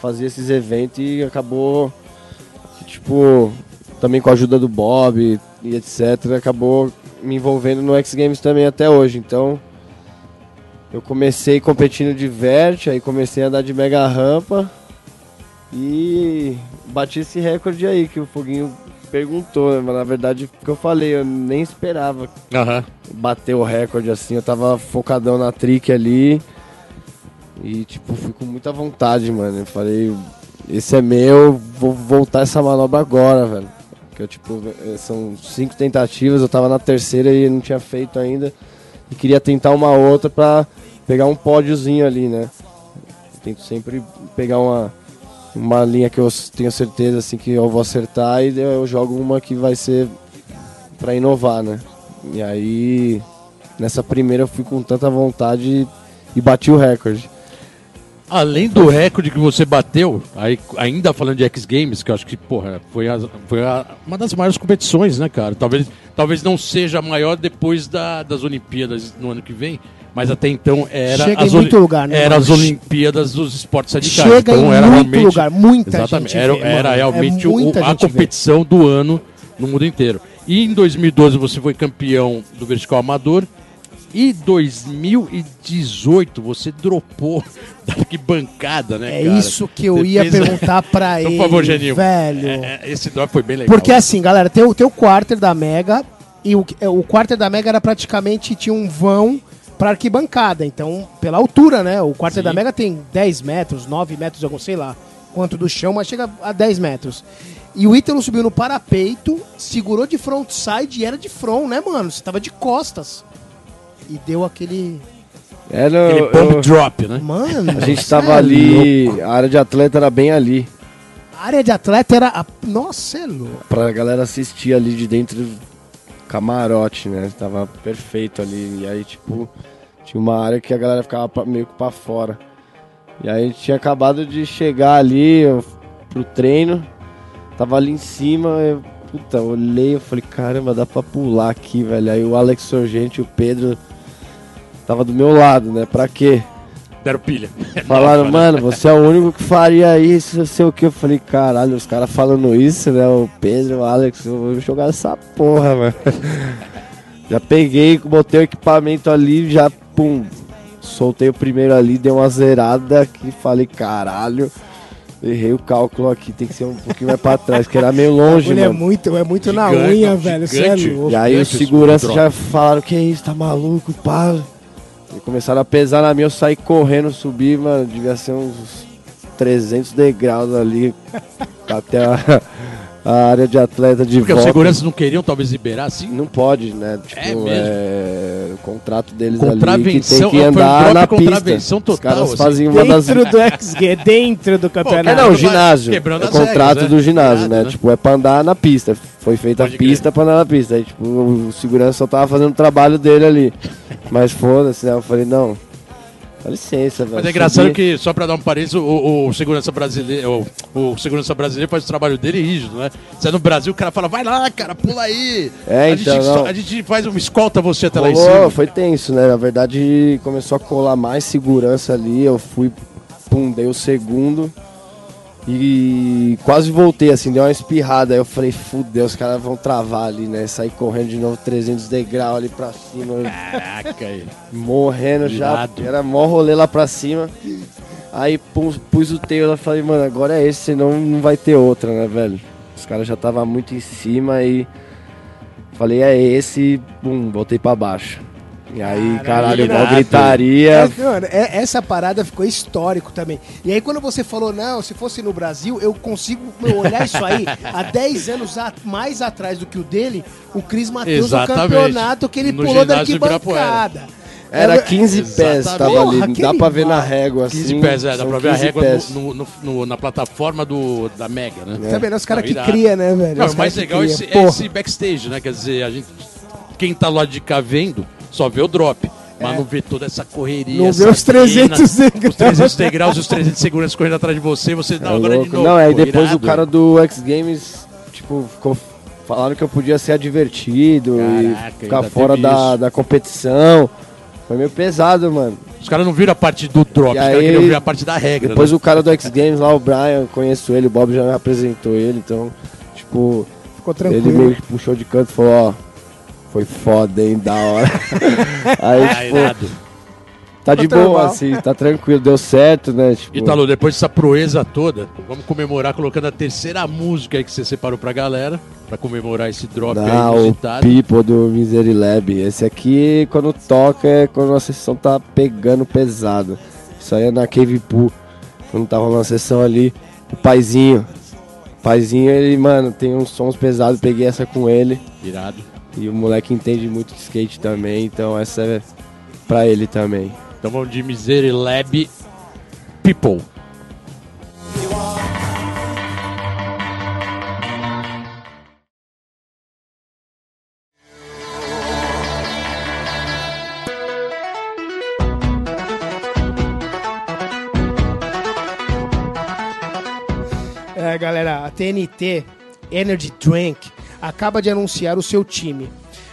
Speaker 3: fazia esses eventos e acabou, tipo, também com a ajuda do Bob e etc, acabou me envolvendo no X Games também até hoje. Então, eu comecei competindo de vert, aí comecei a andar de mega rampa e bati esse recorde aí que o Foguinho perguntou, né? mas na verdade o que eu falei, eu nem esperava bater o recorde assim, eu tava focadão na trick ali e tipo, fui com muita vontade, mano. Eu falei, esse é meu, vou voltar essa manobra agora, velho. Que eu tipo, eh, são cinco tentativas, eu tava na terceira e não tinha feito ainda. E queria tentar uma outra pra pegar um pódiozinho ali, né? Tento sempre pegar uma, uma linha que eu tenho certeza assim que eu vou acertar e eu jogo uma que vai ser pra inovar, né? E aí nessa primeira eu fui com tanta vontade e bati o recorde.
Speaker 1: Além do recorde que você bateu, aí, ainda falando de X Games, que eu acho que, porra, foi, a- foi a- uma das maiores competições, né, cara? Talvez, talvez não seja a maior depois da- das Olimpíadas no ano que vem, mas até então era,
Speaker 2: Chega
Speaker 1: as,
Speaker 2: em muito lugar, né,
Speaker 1: era
Speaker 2: mano?
Speaker 1: as Olimpíadas dos esportes radicais.
Speaker 2: Chega
Speaker 1: então
Speaker 2: em
Speaker 1: era
Speaker 2: muito
Speaker 1: realmente,
Speaker 2: lugar, muita
Speaker 1: exatamente,
Speaker 2: gente
Speaker 1: Era,
Speaker 2: vê,
Speaker 1: era
Speaker 2: mano.
Speaker 1: realmente
Speaker 2: É
Speaker 1: o- a
Speaker 2: gente vê.
Speaker 1: competição do ano no mundo inteiro. E em 2012 você foi campeão do vertical amador. E 2018 você dropou da arquibancada, né,
Speaker 2: É
Speaker 1: cara?
Speaker 2: isso que eu
Speaker 1: Você
Speaker 2: ia
Speaker 1: fez-
Speaker 2: perguntar pra
Speaker 1: Por
Speaker 2: ele,
Speaker 1: favor, Geninho.
Speaker 2: velho.
Speaker 1: É, é, esse drop foi bem legal.
Speaker 2: Porque assim, galera, tem o, tem o quarter da Mega e o, é, o quarter da Mega era praticamente, tinha um vão pra arquibancada. Então, pela altura, né? O quarter
Speaker 1: Sim.
Speaker 2: da Mega tem 10 metros, 9 metros, algum, sei lá quanto do chão, mas chega a 10 metros. E o Ítalo subiu no parapeito, segurou de frontside e era de front, né, mano? Você tava de costas. E deu aquele...
Speaker 3: Era,
Speaker 1: Aquele
Speaker 3: eu-
Speaker 1: pump
Speaker 3: eu-
Speaker 1: drop, né?
Speaker 2: Mano,
Speaker 3: a gente tava
Speaker 2: é
Speaker 3: ali,
Speaker 2: louco.
Speaker 3: a área de atleta era bem ali,
Speaker 2: A área de atleta era... A... Nossa, é louco.
Speaker 3: pra galera assistir ali de dentro do camarote, né? Tava perfeito ali. E aí, tipo, tinha uma área que a galera ficava meio que pra fora. E aí a gente tinha acabado de chegar ali eu- pro treino, tava ali em cima, eu, puta, olhei, eu falei, caramba, dá pra pular aqui, velho. Aí o Alex Sorgente e o Pedro tava do meu lado, né? Pra quê?
Speaker 1: Deram pilha.
Speaker 3: Falaram, mano, você é o único que faria isso, não sei o que. Eu falei, caralho, os caras falando isso, né? O Pedro, o Alex, eu vou jogar essa porra, mano. Já peguei, botei o equipamento ali, já, pum, soltei o primeiro ali, dei uma zerada aqui, falei, caralho, errei o cálculo aqui, tem que ser um pouquinho mais pra trás, que era meio longe,
Speaker 2: é
Speaker 3: mano.
Speaker 2: muito, é muito na
Speaker 1: Gigante,
Speaker 2: unha,
Speaker 1: não,
Speaker 2: velho. Você é
Speaker 1: gigante.
Speaker 2: louco.
Speaker 3: E aí os seguranças já falaram, que isso, tá maluco, pá. E começaram a pesar na minha, eu saí correndo, subi, mano, devia ser uns 300 degraus ali, até a, a área de atleta de
Speaker 1: Porque os
Speaker 3: volta.
Speaker 1: seguranças não queriam talvez liberar assim?
Speaker 3: Não pode, né? Tipo,
Speaker 1: É mesmo?
Speaker 3: é, o contrato deles ali que tem que
Speaker 1: foi um
Speaker 3: andar na
Speaker 1: contravenção
Speaker 3: pista. Os
Speaker 1: total,
Speaker 3: caras
Speaker 1: assim.
Speaker 3: fazem uma das...
Speaker 2: Dentro do XG, dentro do
Speaker 3: É,
Speaker 2: campeonato.
Speaker 3: não,
Speaker 1: vai
Speaker 3: ginásio.
Speaker 1: quebrando
Speaker 3: É
Speaker 1: as
Speaker 3: contrato
Speaker 1: regras, né?
Speaker 3: do ginásio,
Speaker 1: Irado,
Speaker 3: né?
Speaker 1: né?
Speaker 3: Tipo, é pra andar na pista. Foi feita
Speaker 1: Pode
Speaker 3: a pista pra andar na pista. Aí, tipo, o segurança só tava fazendo o trabalho dele ali. Mas foda-se, né? Eu falei, não. Dá licença, velho.
Speaker 1: Mas é engraçado
Speaker 3: Subi-
Speaker 1: que, só pra dar um parênteses, o, o- o segurança brasileiro, o, o segurança brasileiro faz o trabalho dele rígido, né? Você é no Brasil, o cara fala, vai lá, cara, pula aí.
Speaker 3: É,
Speaker 1: a,
Speaker 3: então,
Speaker 1: gente, a gente faz uma escolta você até lá em
Speaker 3: Rolou,
Speaker 1: cima.
Speaker 3: foi tenso, né? Na verdade, começou a colar mais segurança ali. Eu fui, pum, dei o segundo. E quase voltei, assim, deu uma espirrada. Aí eu falei, fudeu, os caras vão travar ali, né? Saí correndo de novo 300 degraus ali pra cima.
Speaker 1: Caraca, aí.
Speaker 3: morrendo já.
Speaker 1: Irado.
Speaker 3: Era mó rolê lá pra cima. Aí pus, pus o tail e falei, mano, agora é esse, senão não vai ter outra, né, velho? Os caras já estavam muito em cima e falei, é esse, e, bum, voltei pra baixo. E aí, caralho, igual gritaria.
Speaker 2: É, mano, é- essa parada ficou histórico também. E aí, quando você falou, não, se fosse no Brasil, eu consigo meu, olhar isso aí. Há 10 anos a- mais atrás do que o dele, o Cris Matheus no campeonato que ele
Speaker 1: No
Speaker 2: pulou da arquibancada.
Speaker 3: Era 15 pés, tava
Speaker 2: Porra,
Speaker 3: ali. Dá pra ver na régua, assim.
Speaker 1: 15 pés, é, dá pra ver a
Speaker 3: 15
Speaker 1: régua no- no- no- na plataforma do, da Mega, né?
Speaker 2: Tá vendo? Os caras
Speaker 1: Não,
Speaker 2: que cria, né, velho?
Speaker 1: Não,
Speaker 2: Os
Speaker 1: o mais
Speaker 2: caras
Speaker 1: legal é esse, é esse backstage, né? Quer dizer, a gente, quem tá lá de cá vendo só vê o drop. Mas não vê toda essa correria.
Speaker 2: É. Não
Speaker 1: essa
Speaker 2: vê os 300
Speaker 1: quina,
Speaker 2: degraus.
Speaker 1: Os 300 degraus e os 300 de segurança correndo atrás de você. Você, não,
Speaker 3: É
Speaker 1: agora
Speaker 3: louco.
Speaker 1: de novo.
Speaker 3: Não, aí
Speaker 1: Pô,
Speaker 3: depois
Speaker 1: irado.
Speaker 3: o cara do X Games, tipo, ficou falaram que eu podia ser advertido
Speaker 1: Caraca,
Speaker 3: e ficar fora da, da competição. Foi meio pesado, mano.
Speaker 1: Os caras não viram a parte do drop,
Speaker 3: E
Speaker 1: os caras
Speaker 3: aí,
Speaker 1: queriam ver a parte da regra.
Speaker 3: Depois
Speaker 1: né?
Speaker 3: o cara do X Games lá, o Brian, eu conheço ele, o Bob já me apresentou ele, então, tipo,
Speaker 2: Ficou
Speaker 3: ele
Speaker 2: tranquilo.
Speaker 3: meio que puxou de canto e falou, ó, foi foda, hein, da hora. aí,
Speaker 1: Ah,
Speaker 3: tipo, tá de
Speaker 2: Tá
Speaker 3: boa, assim, tá tranquilo, deu certo, né? Tipo,
Speaker 1: Italo, depois dessa proeza toda, vamos comemorar colocando a terceira música aí que você separou pra galera, pra comemorar esse drop
Speaker 3: Não,
Speaker 1: aí
Speaker 3: o
Speaker 1: inusitado.
Speaker 3: People do Misery Lab. Esse aqui, quando toca, é quando a sessão tá pegando pesado. Isso aí é na Cave Pool. Quando tava na sessão ali, o paizinho. O paizinho, ele, mano, tem uns sons pesados. Peguei essa com ele.
Speaker 1: Irado.
Speaker 3: E o moleque entende muito de skate também. Então essa é pra ele também.
Speaker 1: Então vamos de Misery Lab People.
Speaker 2: É, galera, a TNT Energy Drink acaba de anunciar o seu time,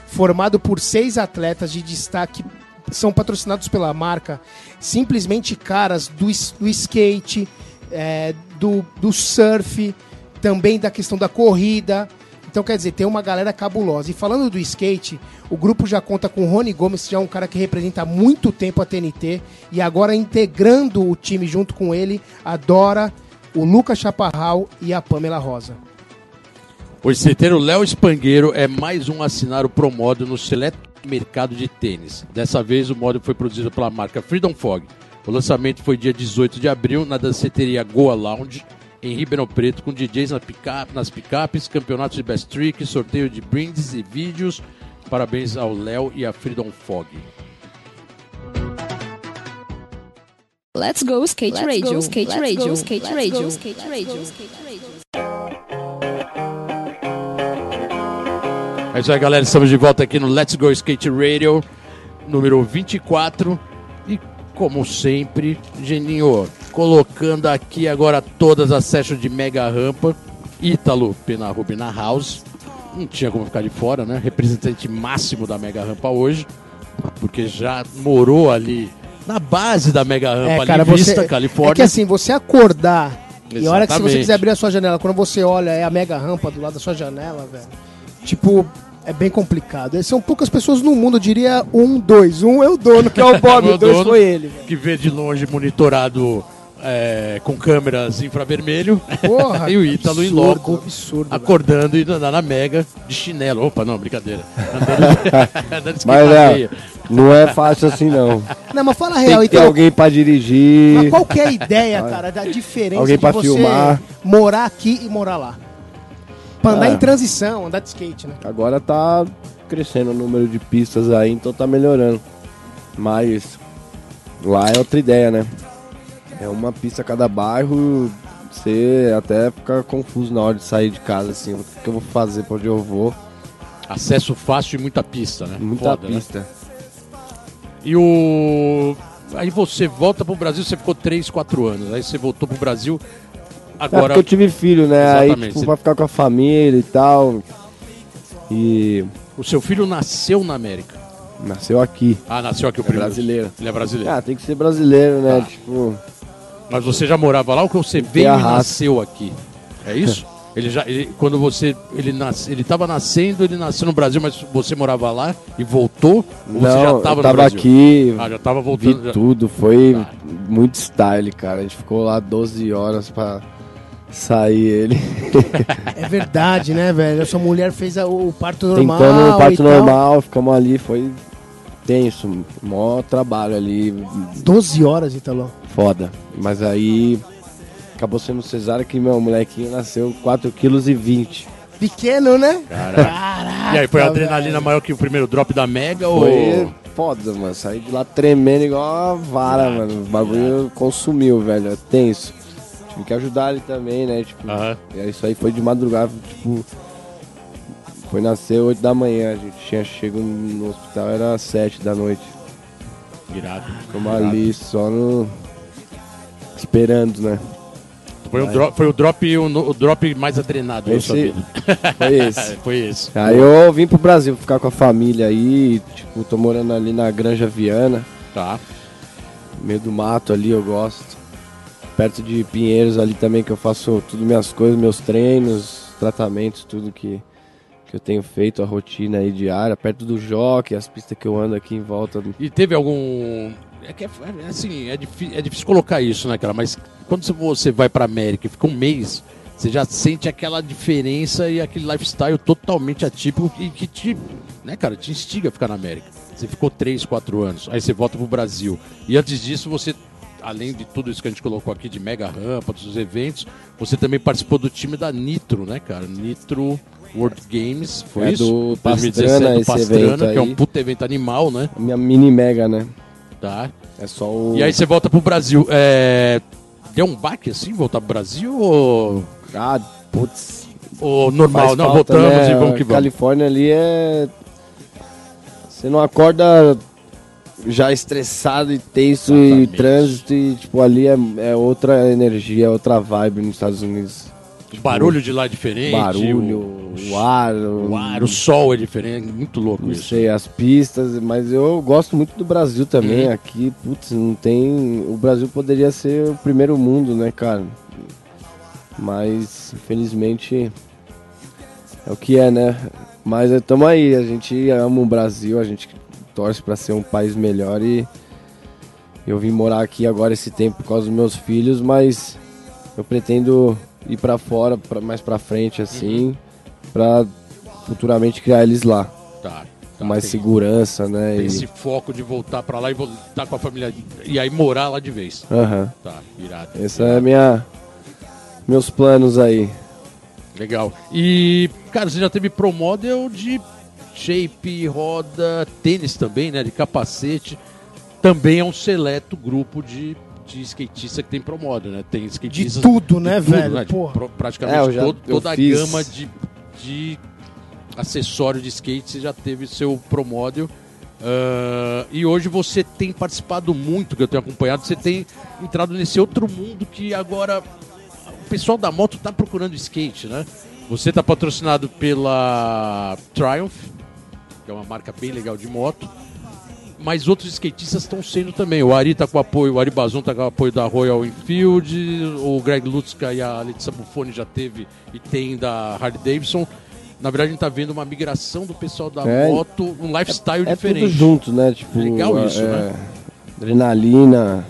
Speaker 2: formado por seis atletas de destaque, são patrocinados pela marca, simplesmente caras do, do skate, é, do, do surf, também da questão da corrida. Então, quer dizer, tem uma galera cabulosa. E falando do skate, o grupo já conta com o Rony Gomes, que já é um cara que representa há muito tempo a TNT, e agora integrando o time junto com ele, a Dora, o Lucas Chaparral e a Pamela Rosa.
Speaker 1: O esceteiro Léo Espangueiro é mais um assinar o Promodo no seleto mercado de tênis. Dessa vez o módulo foi produzido pela marca Freedom Fog. O lançamento foi dia 18 de abril na danceteria Goa Lounge, em Ribeirão Preto, com DJs na picape- nas picapes, campeonatos de best trick, sorteio de brindes e vídeos. Parabéns ao Léo e à Freedom Fog.
Speaker 4: Let's go skate
Speaker 5: Let's
Speaker 4: radio,
Speaker 5: go,
Speaker 4: skate
Speaker 5: let's
Speaker 4: radio,
Speaker 5: go,
Speaker 4: skate
Speaker 5: let's
Speaker 4: radio,
Speaker 5: go,
Speaker 4: skate
Speaker 5: let's
Speaker 4: radio, skate radio.
Speaker 1: É isso aí, galera. Estamos de volta aqui no Let's Go Skate Radio, número 24. E, como sempre, Geninho, colocando aqui agora todas as sessions de Mega Rampa. Ítalo Penarrubi na House. Não tinha como ficar de fora, né? Representante máximo da Mega Rampa hoje. Porque já morou ali na base da Mega Rampa, ali em Vista, Califórnia.
Speaker 2: É que assim, você acordar e a hora que se você
Speaker 1: Exatamente.
Speaker 2: quiser abrir a sua janela, quando você olha, é a mega rampa do lado da sua janela, velho. Tipo, é bem complicado. São poucas pessoas no mundo, eu diria um, dois. Um é o dono, que é o Bob,
Speaker 1: É o
Speaker 2: dois
Speaker 1: dono.
Speaker 2: foi ele, velho.
Speaker 1: que vê de longe monitorado é, com câmeras infravermelho.
Speaker 2: Porra,
Speaker 1: e o Ítalo em
Speaker 2: absurdo,
Speaker 1: loco,
Speaker 2: absurdo, velho.
Speaker 1: acordando e andando na mega de chinelo. Opa, não, brincadeira. Andando,
Speaker 3: Mas,
Speaker 1: meia.
Speaker 3: não é fácil assim, não.
Speaker 2: Não, mas fala a
Speaker 3: Tem
Speaker 2: real,
Speaker 3: que ter
Speaker 2: então.
Speaker 3: alguém pra dirigir.
Speaker 2: Mas qual que é a ideia, cara, da diferença
Speaker 3: Alguém
Speaker 2: de
Speaker 3: pra
Speaker 2: você
Speaker 3: filmar.
Speaker 2: morar aqui e morar lá? Pra andar
Speaker 3: Ah.
Speaker 2: em transição, andar de skate, né?
Speaker 3: Agora tá crescendo o número de pistas aí, então tá melhorando. Mas lá é outra ideia, né? É uma pista a cada bairro, você até fica confuso na hora de sair de casa, assim, o que eu vou fazer, pra onde eu vou.
Speaker 1: Acesso fácil e muita pista, né?
Speaker 3: Muita
Speaker 1: Foda, né?
Speaker 3: pista.
Speaker 1: E o. Aí você volta pro Brasil, você ficou 3, 4 anos. Aí você voltou pro Brasil.
Speaker 3: É
Speaker 1: Agora.
Speaker 3: porque eu tive filho, né? Aí,
Speaker 1: Exatamente.
Speaker 3: tipo, pra ficar com a família e tal. E
Speaker 1: O seu filho nasceu na América.
Speaker 3: nasceu aqui.
Speaker 1: Ah, nasceu aqui o
Speaker 3: É
Speaker 1: primeiro.
Speaker 3: brasileiro.
Speaker 1: Ele é brasileiro.
Speaker 3: Ah, tem que ser brasileiro, né?
Speaker 1: Tá.
Speaker 3: Tipo,
Speaker 1: Mas você já morava lá ou que você veio e nasceu aqui? É isso? Ele já, ele- quando você, ele nasce, ele estava nascendo, ele nasceu no Brasil, mas você morava lá e voltou? Ou você já
Speaker 3: não,
Speaker 1: estava no
Speaker 3: tava
Speaker 1: Brasil?
Speaker 3: aqui,
Speaker 1: Ah, já estava
Speaker 3: vi
Speaker 1: voltando. já-
Speaker 3: tudo, foi
Speaker 1: Tá.
Speaker 3: muito style, cara. A gente ficou lá 12 horas pra sair ele.
Speaker 2: É verdade, né, velho? A sua mulher fez a- o parto normal.
Speaker 3: Tentando no
Speaker 2: e
Speaker 3: parto
Speaker 2: tal.
Speaker 3: normal, ficamos ali, foi tenso, maior trabalho ali,
Speaker 2: 12 horas, Italão.
Speaker 3: foda. Mas aí acabou sendo cesárea que meu molequinho nasceu 4,20 kg.
Speaker 2: Pequeno, né?
Speaker 1: Caraca.
Speaker 2: Caraca.
Speaker 1: E aí, foi a adrenalina
Speaker 2: velho.
Speaker 1: maior que o primeiro drop da Mega
Speaker 3: Foi
Speaker 1: ou.
Speaker 3: foda, mano. Saí de lá tremendo igual uma vara, mano. O bagulho consumiu, velho. É tenso. Tive que ajudar ele também, né? Tipo,
Speaker 1: Aham.
Speaker 3: isso aí foi de madrugada, tipo. Foi nascer 8 da manhã, a gente tinha chego no hospital, era 7 da noite.
Speaker 1: Irado.
Speaker 3: Ficamos ali só no. Esperando, né?
Speaker 1: Foi o, drop, foi o drop, o, o drop mais adrenado da sua
Speaker 3: Esse-
Speaker 1: vida.
Speaker 3: Foi esse.
Speaker 1: foi esse.
Speaker 3: Aí eu vim pro Brasil ficar com a família aí, tipo, tô morando ali na Granja Viana,
Speaker 1: Tá.
Speaker 3: meio do mato ali, eu gosto. Perto de Pinheiros ali também, que eu faço tudo minhas coisas, meus treinos, tratamentos, tudo que, que eu tenho feito, a rotina aí diária, perto do jockey, as pistas que eu ando aqui em volta.
Speaker 1: E teve algum. É que é, é assim, é, difí- é difícil colocar isso, né, cara? Mas quando você- vai pra América e fica um mês, você já sente aquela diferença e aquele lifestyle totalmente atípico e que te, né, cara, te instiga a ficar na América. Você ficou três, quatro anos, aí você volta pro Brasil. E antes disso, você, além de tudo isso que a gente colocou aqui de mega rampa, dos eventos, você também participou do time da Nitro, né, cara? Nitro World Games, foi
Speaker 3: É
Speaker 1: isso?
Speaker 3: do
Speaker 1: 2017,
Speaker 3: Pastrana,
Speaker 1: do
Speaker 3: esse
Speaker 1: Pastrana, que é um
Speaker 3: aí.
Speaker 1: puta evento animal, né?
Speaker 3: A minha mini mega, né?
Speaker 1: Tá.
Speaker 3: É só o.
Speaker 1: E aí você volta pro Brasil. É... Deu um baque assim, voltar pro Brasil ou,
Speaker 3: Ah, putz.
Speaker 1: ou normal?
Speaker 3: faz
Speaker 1: Não,
Speaker 3: falta,
Speaker 1: voltamos
Speaker 3: né?
Speaker 1: e vamos que vamos.
Speaker 3: Califórnia ali é. Você não acorda já estressado e tenso e
Speaker 1: Exatamente.
Speaker 3: trânsito e tipo ali é, é outra energia, é outra vibe nos Estados Unidos.
Speaker 1: O barulho de lá é diferente.
Speaker 3: Barulho,
Speaker 1: o,
Speaker 3: o ar,
Speaker 1: o ar, o sol é diferente. Muito louco
Speaker 3: não
Speaker 1: isso.
Speaker 3: sei, as pistas, mas eu gosto muito do Brasil também.
Speaker 1: Uhum.
Speaker 3: Aqui, putz, não tem. O Brasil poderia ser o primeiro mundo, né, cara? Mas, infelizmente, é o que é, né? Mas estamos aí, a gente ama o Brasil, a gente torce para ser um país melhor e eu vim morar aqui agora esse tempo por causa dos meus filhos, mas eu pretendo ir para fora, pra, mais para frente assim, pra futuramente criar eles lá,
Speaker 1: Tá. tá
Speaker 3: mais
Speaker 1: tem-
Speaker 3: segurança, né?
Speaker 1: tem
Speaker 3: e-
Speaker 1: esse foco de voltar pra lá e voltar com a família. E aí morar lá de vez.
Speaker 3: Aham.
Speaker 1: Tá, irado.
Speaker 3: Esse é minha meus planos aí.
Speaker 1: Legal. E, cara, você já teve pro model de shape, roda, tênis também, né? De capacete. Também é um seleto grupo de, de skatista que tem pro model, né? Tem
Speaker 2: De
Speaker 1: skatistas
Speaker 2: tudo, né,
Speaker 1: tudo,
Speaker 2: velho?
Speaker 1: né? De praticamente
Speaker 3: É, já-
Speaker 1: todo- toda
Speaker 3: fiz-
Speaker 1: a gama de, de acessório de skate, você já teve seu pro model. Ah, e hoje você tem participado muito, que eu tenho acompanhado, você tem entrado nesse outro mundo que agora o pessoal da moto tá procurando skate, né? Você tá patrocinado pela Triumph, que é uma marca bem legal de moto. Mas outros skatistas estão sendo também. O Ari tá com apoio, o Ari Bazon tá com apoio da Royal Enfield, o Greg Lutzka e a Letícia Buffoni já teve e tem da Harley Davidson. Na verdade, a gente tá vendo uma migração do pessoal da
Speaker 3: É.
Speaker 1: moto, um lifestyle
Speaker 3: É
Speaker 1: diferente.
Speaker 3: tudo junto, né? Tipo,
Speaker 1: Legal isso,
Speaker 3: é,
Speaker 1: né?
Speaker 3: Adrenalina.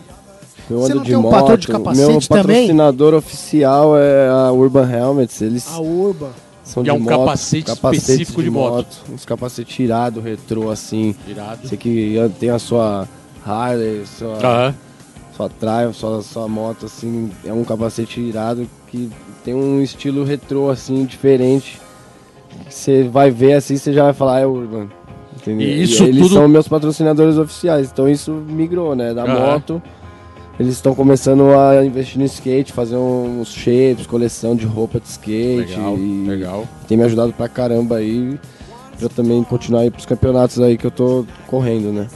Speaker 3: Eu
Speaker 2: Você
Speaker 3: ando de
Speaker 2: tem um
Speaker 3: moto.
Speaker 2: patrão de capacete
Speaker 3: Meu
Speaker 2: também?
Speaker 3: patrocinador oficial é a Urban Helmets. Eles
Speaker 2: A Urba.
Speaker 3: São
Speaker 1: E
Speaker 3: de
Speaker 1: é um
Speaker 3: moto,
Speaker 1: capacete
Speaker 3: capacetes
Speaker 1: específico de moto.
Speaker 3: Uns capacetes tirados, retrô, assim.
Speaker 1: Irado.
Speaker 3: Você que tem a sua Harley, sua,
Speaker 1: Aham.
Speaker 3: sua Triumph, sua, sua moto, assim. É um capacete irado que tem um estilo retrô, assim, diferente. Você vai ver assim, você já vai falar, "Ah, é Urban. Entendeu?
Speaker 1: E isso
Speaker 3: eles
Speaker 1: tudo-
Speaker 3: são meus patrocinadores oficiais, então isso migrou, né? Da
Speaker 1: Aham.
Speaker 3: moto. Eles estão começando a investir no skate, fazer uns shapes, coleção de roupa de skate.
Speaker 1: Legal, legal.
Speaker 3: Tem me ajudado pra caramba aí. Pra eu também continuar aí pros campeonatos aí que eu tô correndo, né?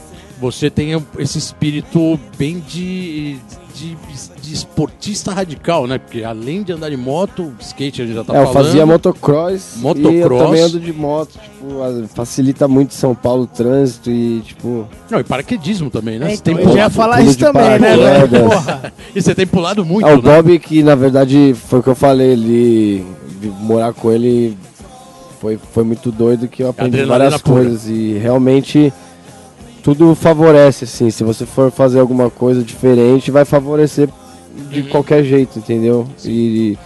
Speaker 1: Você tem esse espírito bem de, de, de esportista radical, né? Porque além de andar de moto, skate a gente já tá
Speaker 3: é, eu
Speaker 1: falando.
Speaker 3: fazia motocross, e eu
Speaker 1: Motocross.
Speaker 3: também ando de moto, tipo, facilita muito em São Paulo o trânsito e, tipo,
Speaker 1: Não, e paraquedismo também, né?
Speaker 2: É,
Speaker 1: você tem
Speaker 2: então, eu já ia
Speaker 1: pulado,
Speaker 2: falar isso também, né? Porra.
Speaker 1: E você tem pulado muito,
Speaker 3: Ah, o
Speaker 1: né?
Speaker 3: Bob, que na verdade foi o que eu falei, ele morar com ele foi, foi muito doido que eu aprendi
Speaker 1: Adrenalina
Speaker 3: várias
Speaker 1: pura.
Speaker 3: coisas e realmente tudo favorece, assim, se você for fazer alguma coisa diferente, vai favorecer de
Speaker 1: Uhum.
Speaker 3: qualquer jeito, entendeu? E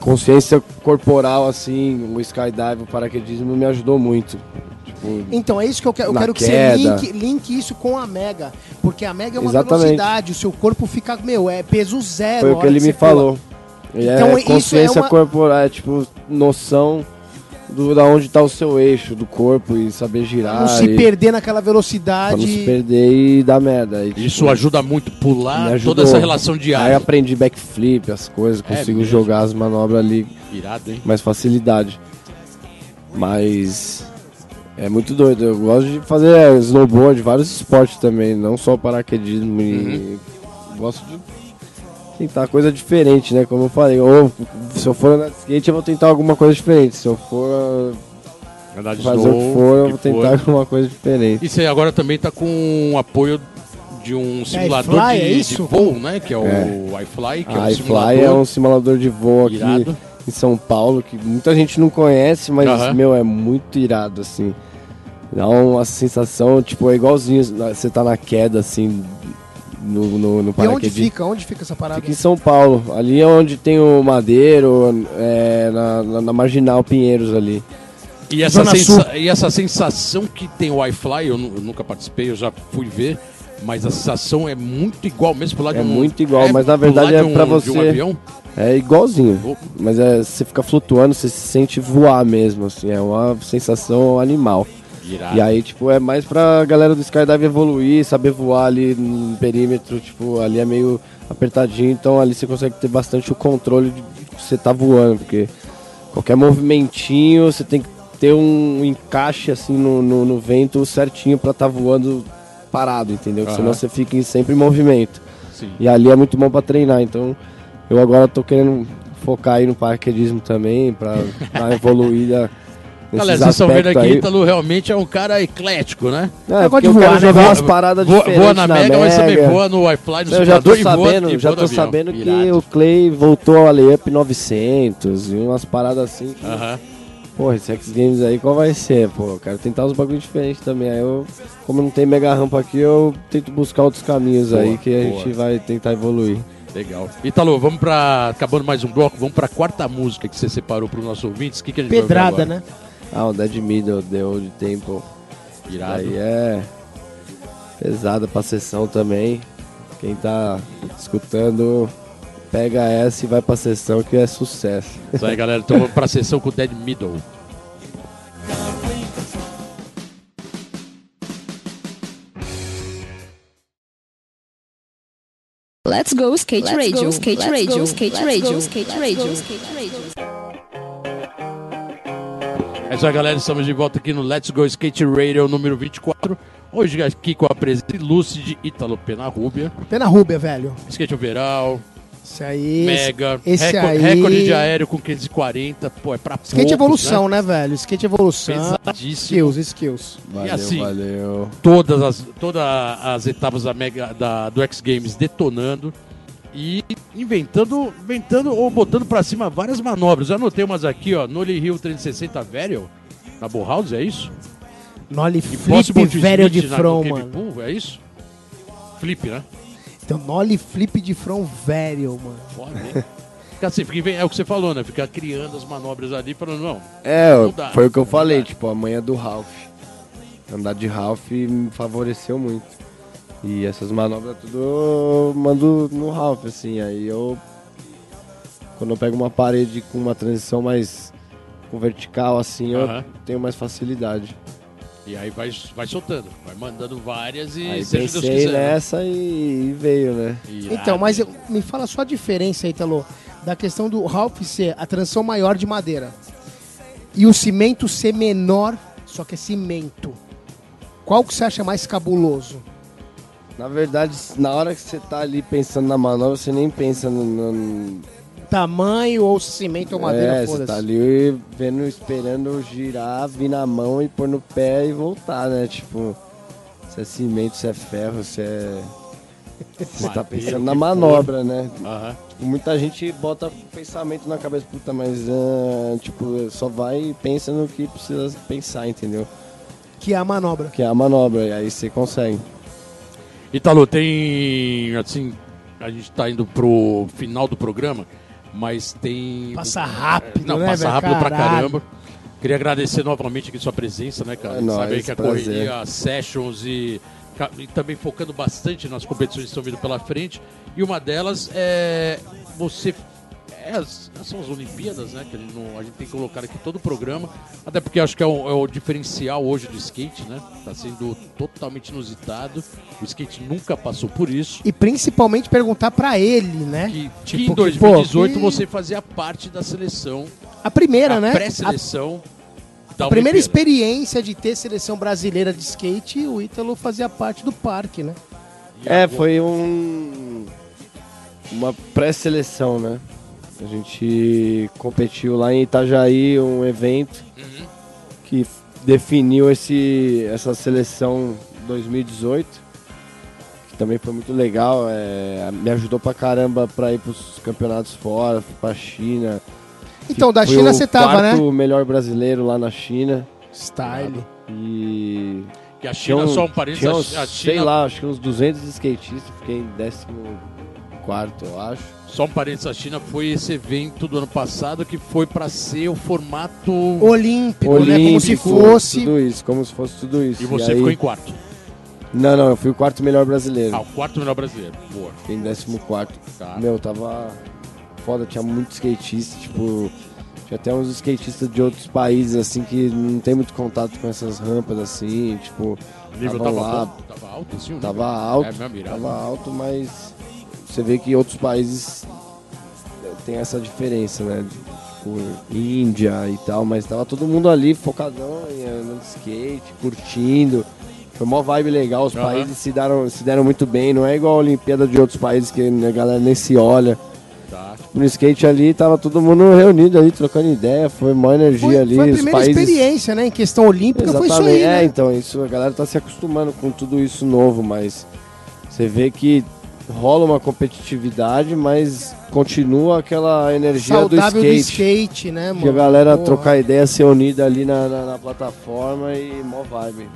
Speaker 3: consciência corporal, assim, o skydive, o paraquedismo me ajudou muito. Tipo,
Speaker 2: Então é isso que eu quero. Eu quero que você link, link isso com a Mega. Porque a Mega é uma
Speaker 3: Exatamente.
Speaker 2: velocidade. O seu corpo fica, meu, é peso zero.
Speaker 3: Foi o que ele
Speaker 2: você
Speaker 3: me falou.
Speaker 2: Então,
Speaker 3: é
Speaker 2: isso
Speaker 3: consciência
Speaker 2: é uma-
Speaker 3: corporal, é tipo noção do, da onde tá o seu eixo do corpo e saber girar.
Speaker 2: Não se
Speaker 3: e,
Speaker 2: perder naquela
Speaker 3: pra não se
Speaker 2: velocidade.
Speaker 3: perder e dar merda. E,
Speaker 1: Isso
Speaker 3: tipo,
Speaker 1: ajuda muito, pular toda essa relação de
Speaker 3: Aí aprendi backflip, as coisas,
Speaker 1: É
Speaker 3: consigo
Speaker 1: mesmo?
Speaker 3: jogar as manobras ali
Speaker 1: Irado, hein?
Speaker 3: mais facilidade. Mas é muito doido. Eu gosto de fazer é, snowboard, vários esportes também, não só paraquedismo. E gosto de tentar coisa diferente, né? Como eu falei. Ou se eu for andar de skate, eu vou tentar alguma coisa diferente. Se eu for
Speaker 1: Andar de
Speaker 3: fazer o que for, eu vou tentar
Speaker 1: for.
Speaker 3: alguma coisa diferente.
Speaker 1: E você agora também tá com o apoio de um simulador
Speaker 2: iFly,
Speaker 1: de,
Speaker 2: é
Speaker 1: de voo, né? Que é o
Speaker 3: É.
Speaker 1: iFly, que é
Speaker 3: A
Speaker 1: um
Speaker 3: iFly
Speaker 1: simulador
Speaker 3: é um simulador de voo aqui
Speaker 1: irado.
Speaker 3: em São Paulo que muita gente não conhece, mas
Speaker 1: Aham.
Speaker 3: meu é muito irado assim. Dá uma sensação, tipo, é igualzinho você tá na queda assim no, no, no
Speaker 2: E onde fica? Onde fica essa parada?
Speaker 3: Fica em São Paulo, ali é onde tem o Madeiro, é, na, na, na Marginal Pinheiros ali.
Speaker 1: E essa, sensa- e essa sensação que tem o iFly, eu, eu nunca participei, eu já fui ver, mas a sensação é muito igual mesmo pular de
Speaker 3: É
Speaker 1: um...
Speaker 3: muito igual, mas na verdade
Speaker 1: de
Speaker 3: é
Speaker 1: um-
Speaker 3: pra
Speaker 1: de um
Speaker 3: você-
Speaker 1: avião?
Speaker 3: É igualzinho, mas é, você fica flutuando, você se sente voar mesmo, assim, é uma sensação animal.
Speaker 1: Irado.
Speaker 3: E aí, tipo, é mais pra galera do Skydive evoluir, saber voar ali no perímetro, tipo, ali é meio apertadinho, então ali você consegue ter bastante o controle de que você tá voando, porque qualquer movimentinho você tem que ter um encaixe assim no, no, no vento certinho pra tá voando parado, entendeu?
Speaker 1: Aham.
Speaker 3: Senão você fica em- sempre em movimento.
Speaker 1: Sim.
Speaker 3: E ali é muito bom pra treinar, então eu agora tô querendo focar aí no paraquedismo também, pra dar uma evoluída nesses
Speaker 1: Galera, vocês estão vendo aqui,
Speaker 3: aí.
Speaker 1: Ítalo realmente é um cara eclético, né?
Speaker 3: É,
Speaker 2: Negócio de voar, né? Voa-
Speaker 3: umas paradas
Speaker 1: Voa,
Speaker 3: diferentes
Speaker 1: voa na Mega, mas também voa no iFly, no
Speaker 3: Eu já tô
Speaker 1: voa,
Speaker 3: sabendo,
Speaker 1: e
Speaker 3: já
Speaker 1: voa
Speaker 3: tô sabendo que
Speaker 1: Irado.
Speaker 3: o Clay voltou ao layup 900 e umas paradas assim. que-
Speaker 1: Aham.
Speaker 3: Porra, esse X Games aí qual vai ser? Pô, eu quero tentar uns bagulho diferentes também. Aí eu, como não tem mega rampa aqui, eu tento buscar outros caminhos
Speaker 1: Boa,
Speaker 3: aí que a
Speaker 1: boa.
Speaker 3: gente vai tentar evoluir.
Speaker 1: Legal. Ítalo, vamos pra. Acabando mais um bloco, vamos pra quarta música que você separou para os nossos ouvintes. O que, que a gente
Speaker 2: Pedrada,
Speaker 1: vai ouvir
Speaker 2: né?
Speaker 3: Ah, o Dead Middle, The Old Temple.
Speaker 1: agora? Irado.
Speaker 3: Aí é pesada pra sessão também. Quem tá escutando, pega essa e vai pra sessão que é sucesso.
Speaker 1: Isso aí, galera. Então vamos pra sessão com o Dead Middle.
Speaker 4: Let's go skate radio, skate radio, skate radio, skate radio, skate radio.
Speaker 1: É isso aí, galera. Estamos de volta aqui no Let's Go Skate Radio número 24. Hoje aqui com a presença Lucid Ítalo Pena Rúbia,
Speaker 2: Pena Rúbia, velho.
Speaker 1: Skate Overall,
Speaker 2: Esse aí.
Speaker 1: Mega,
Speaker 2: esse
Speaker 1: recorde,
Speaker 2: aí-
Speaker 1: recorde de aéreo com 540. Pô, é pra
Speaker 2: Skate
Speaker 1: poucos,
Speaker 2: evolução, né, velho? Skate evolução.
Speaker 1: Pesadíssimo.
Speaker 2: Skills, skills.
Speaker 3: Valeu,
Speaker 1: assim,
Speaker 3: valeu.
Speaker 1: todas as, todas as etapas da Mega, da, do X Games detonando e inventando, inventando ou botando pra cima várias manobras. Eu anotei umas aqui, ó, Nolly Hill 360 Varial, na Bullhouse, é isso?
Speaker 2: Nolly flip velho de
Speaker 1: Cave
Speaker 2: mano.
Speaker 1: Pool, é isso? Flip, né?
Speaker 2: Então, Nolly flip de front velho, mano.
Speaker 1: Foda, hein? Fica assim, fica inven- é o que você falou, né? Ficar criando as manobras ali para não.
Speaker 3: É,
Speaker 1: Não dá,
Speaker 3: foi o que eu falei,
Speaker 1: dá.
Speaker 3: tipo, a manhã do Ralph. Andar de Ralph me favoreceu muito. E essas manobras tudo eu mando no Ralph, assim, aí eu. Quando eu pego uma parede com uma transição mais com vertical, assim, eu tenho mais facilidade.
Speaker 1: E aí vai, vai soltando, vai mandando várias e
Speaker 3: aí
Speaker 1: seja Deus
Speaker 3: pensei
Speaker 1: quiser. né?
Speaker 3: nessa e, e veio, né?
Speaker 2: Então, mas eu- me fala só a diferença, Italo, da questão do Ralph ser a transição maior de madeira e o cimento ser menor, só que é cimento. Qual que você acha mais cabuloso?
Speaker 3: Na verdade, na hora que você tá ali pensando na manobra, você nem pensa no- no,
Speaker 2: Tamanho ou cimento ou madeira,
Speaker 3: é, você
Speaker 2: foda-se.
Speaker 3: tá ali vendo, esperando girar, vir na mão e pôr no pé e voltar, né? Tipo, se é cimento, se é ferro, se é. Você tá pensando na manobra, né?
Speaker 1: Aham.
Speaker 3: Tipo, muita gente bota pensamento na cabeça, puta, mas ah, tipo, só vai e pensa no que precisa pensar, entendeu?
Speaker 2: Que é a manobra.
Speaker 3: Que é a manobra, e aí você consegue.
Speaker 1: Italo, tem. Assim, a gente tá indo pro final do programa, mas tem.
Speaker 2: Passa rápido,
Speaker 1: Não,
Speaker 2: né,
Speaker 1: passa
Speaker 2: velho?
Speaker 1: rápido pra
Speaker 2: Caralho.
Speaker 1: caramba. Queria agradecer novamente aqui sua presença, né, cara?
Speaker 3: É nóis,
Speaker 1: Sabe aí que a
Speaker 3: prazer.
Speaker 1: correria, as sessions e, e também focando bastante nas competições que estão vindo pela frente. E uma delas é você as- são as Olimpíadas, né? Que a gente, não- a gente tem que colocar aqui todo o programa. Até porque acho que é o, é o diferencial hoje do skate, né? Tá sendo totalmente inusitado. O skate nunca passou por isso.
Speaker 2: E principalmente perguntar pra ele, né?
Speaker 1: Que, que
Speaker 2: Tipo,
Speaker 1: em
Speaker 2: que,
Speaker 1: 2018
Speaker 2: pô, que-
Speaker 1: você fazia parte da seleção,
Speaker 2: A primeira,
Speaker 1: a
Speaker 2: né?
Speaker 1: pré-seleção da
Speaker 2: A primeira
Speaker 1: Olimpíada.
Speaker 2: experiência de ter seleção brasileira de skate, o Ítalo fazia parte do parque, né?
Speaker 3: É, foi um uma pré-seleção, né? A gente competiu lá em Itajaí, um evento
Speaker 1: Uhum.
Speaker 3: que definiu esse, essa seleção 2018, que também foi muito legal, é, me ajudou pra caramba pra ir pros campeonatos fora, fui pra China.
Speaker 2: Então, da China
Speaker 3: o
Speaker 2: você tava, né?
Speaker 3: quarto melhor brasileiro lá na China.
Speaker 2: Style.
Speaker 3: E
Speaker 1: Que a China, só um parênteses,
Speaker 3: tinha
Speaker 1: a-
Speaker 3: uns,
Speaker 1: a
Speaker 3: sei
Speaker 1: China,
Speaker 3: lá, acho que uns 200 skatistas, fiquei em 14 eu acho.
Speaker 1: só um parênteses, a China foi esse evento do ano passado que foi pra ser o formato
Speaker 2: Olímpico, né? Como se
Speaker 3: Olímpico,
Speaker 2: fosse.
Speaker 3: Tudo isso, como se fosse tudo isso.
Speaker 1: e você
Speaker 3: aí-
Speaker 1: ficou em quarto.
Speaker 3: Não, não, eu fui o quarto melhor brasileiro.
Speaker 1: Ah, o quarto melhor brasileiro. Boa.
Speaker 3: Fiquei em 14.
Speaker 1: Tá.
Speaker 3: Meu, tava foda, tinha muito skatista, tipo. Tinha até uns skatistas de outros países, assim, que não tem muito contato com essas rampas, assim, tipo.
Speaker 1: O nível
Speaker 3: tavam
Speaker 1: tava
Speaker 3: lá,
Speaker 1: bom? Tava alto, o
Speaker 3: Tava
Speaker 1: nível?
Speaker 3: alto,
Speaker 1: É, mesmo,
Speaker 3: tava alto, mas você vê que outros países eh, tem essa diferença, né? Tipo, Índia e tal, mas tava todo mundo ali focadão em andando de skate, curtindo. Foi uma vibe legal, os
Speaker 1: Aham.
Speaker 3: países se deram, se deram muito bem, não é igual a Olimpíada de outros países que a galera nem se olha.
Speaker 1: Tá.
Speaker 3: No skate ali tava todo mundo reunido ali, trocando ideia, foi uma energia
Speaker 2: Foi,
Speaker 3: ali.
Speaker 2: foi a
Speaker 3: os
Speaker 2: primeira
Speaker 3: países...
Speaker 2: experiência, né? Em questão olímpica, foi isso
Speaker 3: Exatamente.
Speaker 2: aí,
Speaker 3: É,
Speaker 2: né?
Speaker 3: então, isso, a galera tá se acostumando com tudo isso novo, mas você vê que rola uma competitividade, mas continua aquela energia
Speaker 2: Saudável
Speaker 3: do
Speaker 2: do
Speaker 3: skate.
Speaker 2: skate, né, mano?
Speaker 3: Que a galera
Speaker 2: Porra.
Speaker 3: trocar ideia, ser unida ali na, na, na plataforma e mó vibe.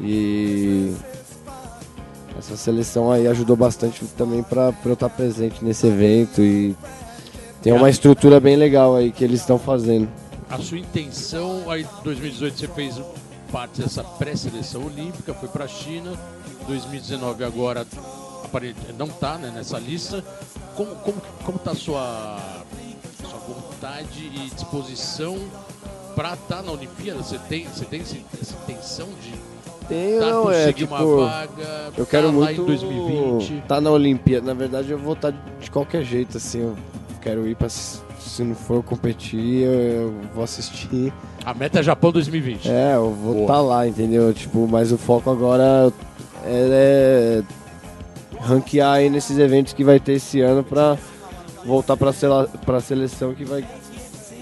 Speaker 3: E essa seleção aí ajudou bastante também pra, pra eu estar presente nesse evento e tem uma estrutura bem legal aí que eles estão fazendo.
Speaker 1: A sua intenção, aí em 2018 você fez parte dessa pré-seleção olímpica, foi pra China. 2019 agora não tá né, nessa lista. Como, como, como tá a sua, sua vontade e disposição pra estar na Olimpíada? Você tem, você tem esse- essa intenção de
Speaker 3: Tem,
Speaker 1: tá,
Speaker 3: não, é tipo...
Speaker 1: uma vaga?
Speaker 3: Eu quero
Speaker 1: tá
Speaker 3: muito
Speaker 1: 2020.
Speaker 3: tá na Olimpíada. Na verdade, eu vou estar de qualquer jeito, assim. Eu quero ir pra. Se não for competir, eu, vou assistir.
Speaker 1: A meta é Japão 2020.
Speaker 3: É, eu vou estar lá, entendeu? Tipo, mas o foco agora é, é ranquear aí nesses eventos que vai ter esse ano pra voltar sela, pra seleção que vai,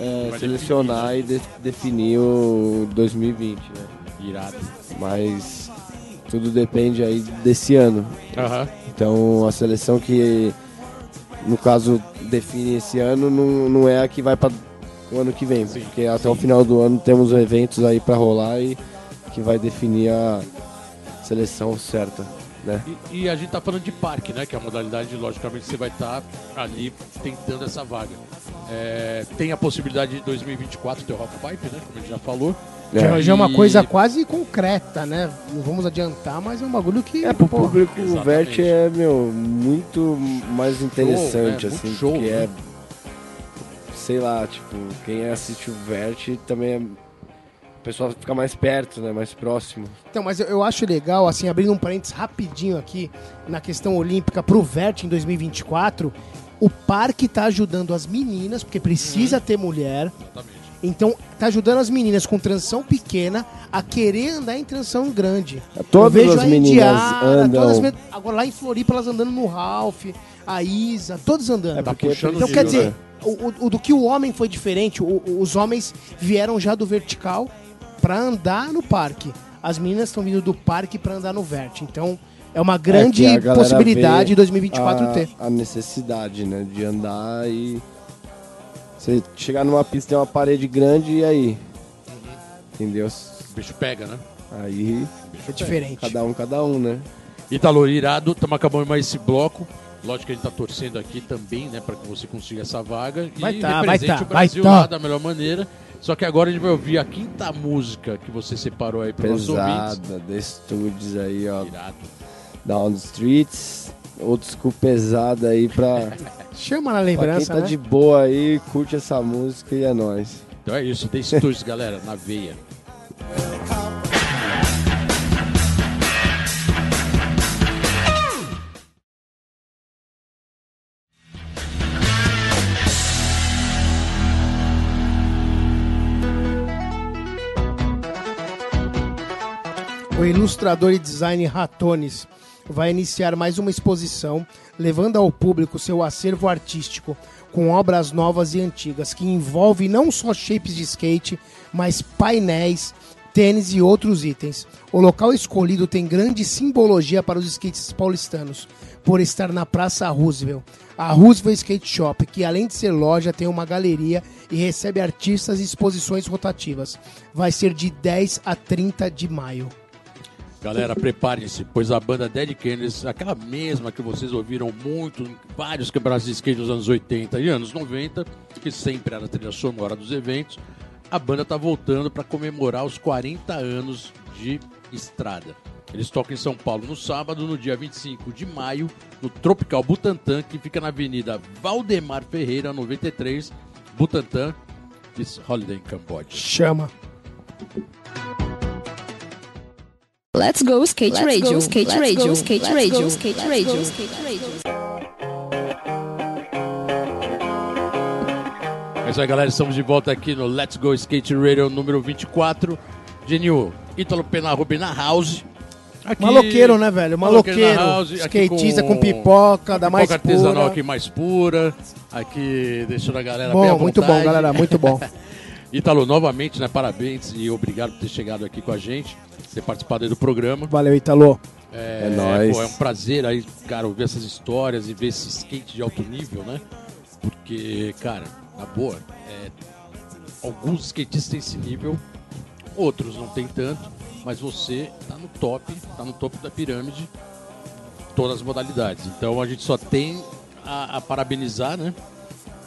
Speaker 3: é,
Speaker 1: Vai
Speaker 3: selecionar e de- definir o 2020, né?
Speaker 1: Irado.
Speaker 3: Mas tudo depende aí desse ano. Então a seleção que no caso define esse ano não, não é a que vai para o ano que vem,
Speaker 1: Sim,
Speaker 3: porque até o final do ano temos eventos aí para rolar e que vai definir a seleção certa, né?
Speaker 1: E, e a gente tá falando de parque, né? Que é a modalidade, logicamente, você vai estar ali tentando essa vaga. É, tem a possibilidade de 2024 ter o Halfpipe, né? Como a gente já falou.
Speaker 2: Já,
Speaker 3: É.
Speaker 2: já é uma
Speaker 1: E-
Speaker 2: coisa quase concreta, né? Não vamos adiantar, mas é um bagulho que.
Speaker 3: É, pro
Speaker 2: porra,
Speaker 3: público o. Vert é, meu, muito mais interessante,
Speaker 1: né? Muito
Speaker 3: assim,
Speaker 1: show,
Speaker 3: porque
Speaker 1: né?
Speaker 3: é, sei lá, tipo, quem assiste o Vert também é, pessoal fica mais perto, né, mais próximo.
Speaker 2: Então, mas eu, eu acho legal, assim, abrindo um parênteses rapidinho aqui, na questão olímpica pro Vert em 2024, o parque tá ajudando as meninas, porque precisa ter mulher.
Speaker 1: Exatamente.
Speaker 2: Então, tá ajudando as meninas com transição pequena a querer andar em transição grande.
Speaker 3: Todas
Speaker 2: Eu vejo
Speaker 3: as
Speaker 2: a
Speaker 3: meninas
Speaker 2: Indiara,
Speaker 3: andam.
Speaker 2: todas as men- agora lá em Floripa elas andando no Ralph, a Isa, todos andando.
Speaker 3: É
Speaker 1: Tá
Speaker 3: porque
Speaker 1: puxando
Speaker 2: Então
Speaker 1: o
Speaker 2: quer dizer,
Speaker 1: né?
Speaker 2: o, o- o do que o homem foi diferente, o- o- os homens vieram já do vertical pra andar no parque. As meninas estão vindo do parque pra andar no vert. Então é uma grande
Speaker 3: É
Speaker 2: possibilidade
Speaker 3: vê
Speaker 2: em 2024
Speaker 3: a,
Speaker 2: ter.
Speaker 3: a necessidade, né, de andar e você chegar numa pista tem uma parede grande e aí, entendeu?
Speaker 1: O bicho pega, né?
Speaker 3: Aí
Speaker 2: É diferente.
Speaker 3: cada um, cada um, né?
Speaker 1: Italo, irado, estamos acabando mais esse bloco. Lógico que a gente tá torcendo aqui também, né, para que você consiga essa vaga e
Speaker 2: Vai tá, vai
Speaker 1: represente
Speaker 2: tá,
Speaker 1: o Brasil
Speaker 2: vai tá.
Speaker 1: lá da melhor maneira. Só que agora a gente vai ouvir a quinta música que você separou aí para nossos ouvintes.
Speaker 3: Pesada, The Studios aí, ó.
Speaker 1: Irado.
Speaker 3: Down the Streets. Old school pesada aí pra
Speaker 2: Chama na
Speaker 3: Pra quem
Speaker 2: lembrança,
Speaker 3: tá
Speaker 2: né?
Speaker 3: de boa aí, curte essa música e é nóis.
Speaker 1: Então é isso, tem Studios, galera, na veia.
Speaker 2: O ilustrador e designer Ratones vai iniciar mais uma exposição, levando ao público seu acervo artístico com obras novas e antigas, que envolve não só shapes de skate, mas painéis, tênis e outros itens. O local escolhido tem grande simbologia para os skatistas paulistanos, por estar na Praça Roosevelt. A Roosevelt Skate Shop, que além de ser loja, tem uma galeria e recebe artistas e exposições rotativas. Vai ser de 10 a 30 de maio.
Speaker 1: Galera, preparem-se, pois a banda Dead Kennedys, aquela mesma que vocês ouviram muito em vários campeonatos de skate dos anos 80 e anos 90, que sempre era a trilha sonora dos eventos, a banda está voltando para comemorar os 40 anos de estrada. Eles tocam em São Paulo no sábado, no dia 25 de maio, no Tropical Butantã, que fica na Avenida Valdemar Ferreira, 93, Butantã, Holiday em.
Speaker 2: Chama.
Speaker 4: Let's go skate
Speaker 5: Let's
Speaker 4: radio,
Speaker 5: go,
Speaker 4: skate
Speaker 5: let's
Speaker 4: radio,
Speaker 5: go,
Speaker 4: skate
Speaker 5: let's
Speaker 4: radio,
Speaker 5: go,
Speaker 4: skate
Speaker 5: let's
Speaker 4: radio,
Speaker 5: go,
Speaker 4: skate radio.
Speaker 1: É isso aí, galera. Estamos de volta aqui no Let's Go Skate Radio número 24. Genil, Ítalo Penarrubi na house. Aqui-
Speaker 2: Maloqueiro, né, velho?
Speaker 1: Maloqueiro
Speaker 2: Maloqueiro.
Speaker 1: house,
Speaker 2: Skatista com,
Speaker 1: com
Speaker 2: pipoca, da mais
Speaker 1: Pipoca artesanal
Speaker 2: pura.
Speaker 1: aqui mais pura. Aqui deixando a galera
Speaker 2: Bom,
Speaker 1: bem à
Speaker 2: muito bom, galera, muito bom.
Speaker 1: Ítalo, novamente, né? Parabéns e obrigado por ter chegado aqui com a gente, ter participado aí do programa.
Speaker 2: Valeu, Italo.
Speaker 1: É,
Speaker 3: É nóis.
Speaker 1: pô, é um prazer aí, cara, ouvir essas histórias e ver esse skate de alto nível, né? Porque, cara, na boa, é, alguns skatistas têm esse nível, outros não tem tanto, mas você tá no top, tá no topo da pirâmide, todas as modalidades. Então a gente só tem a, a parabenizar, né?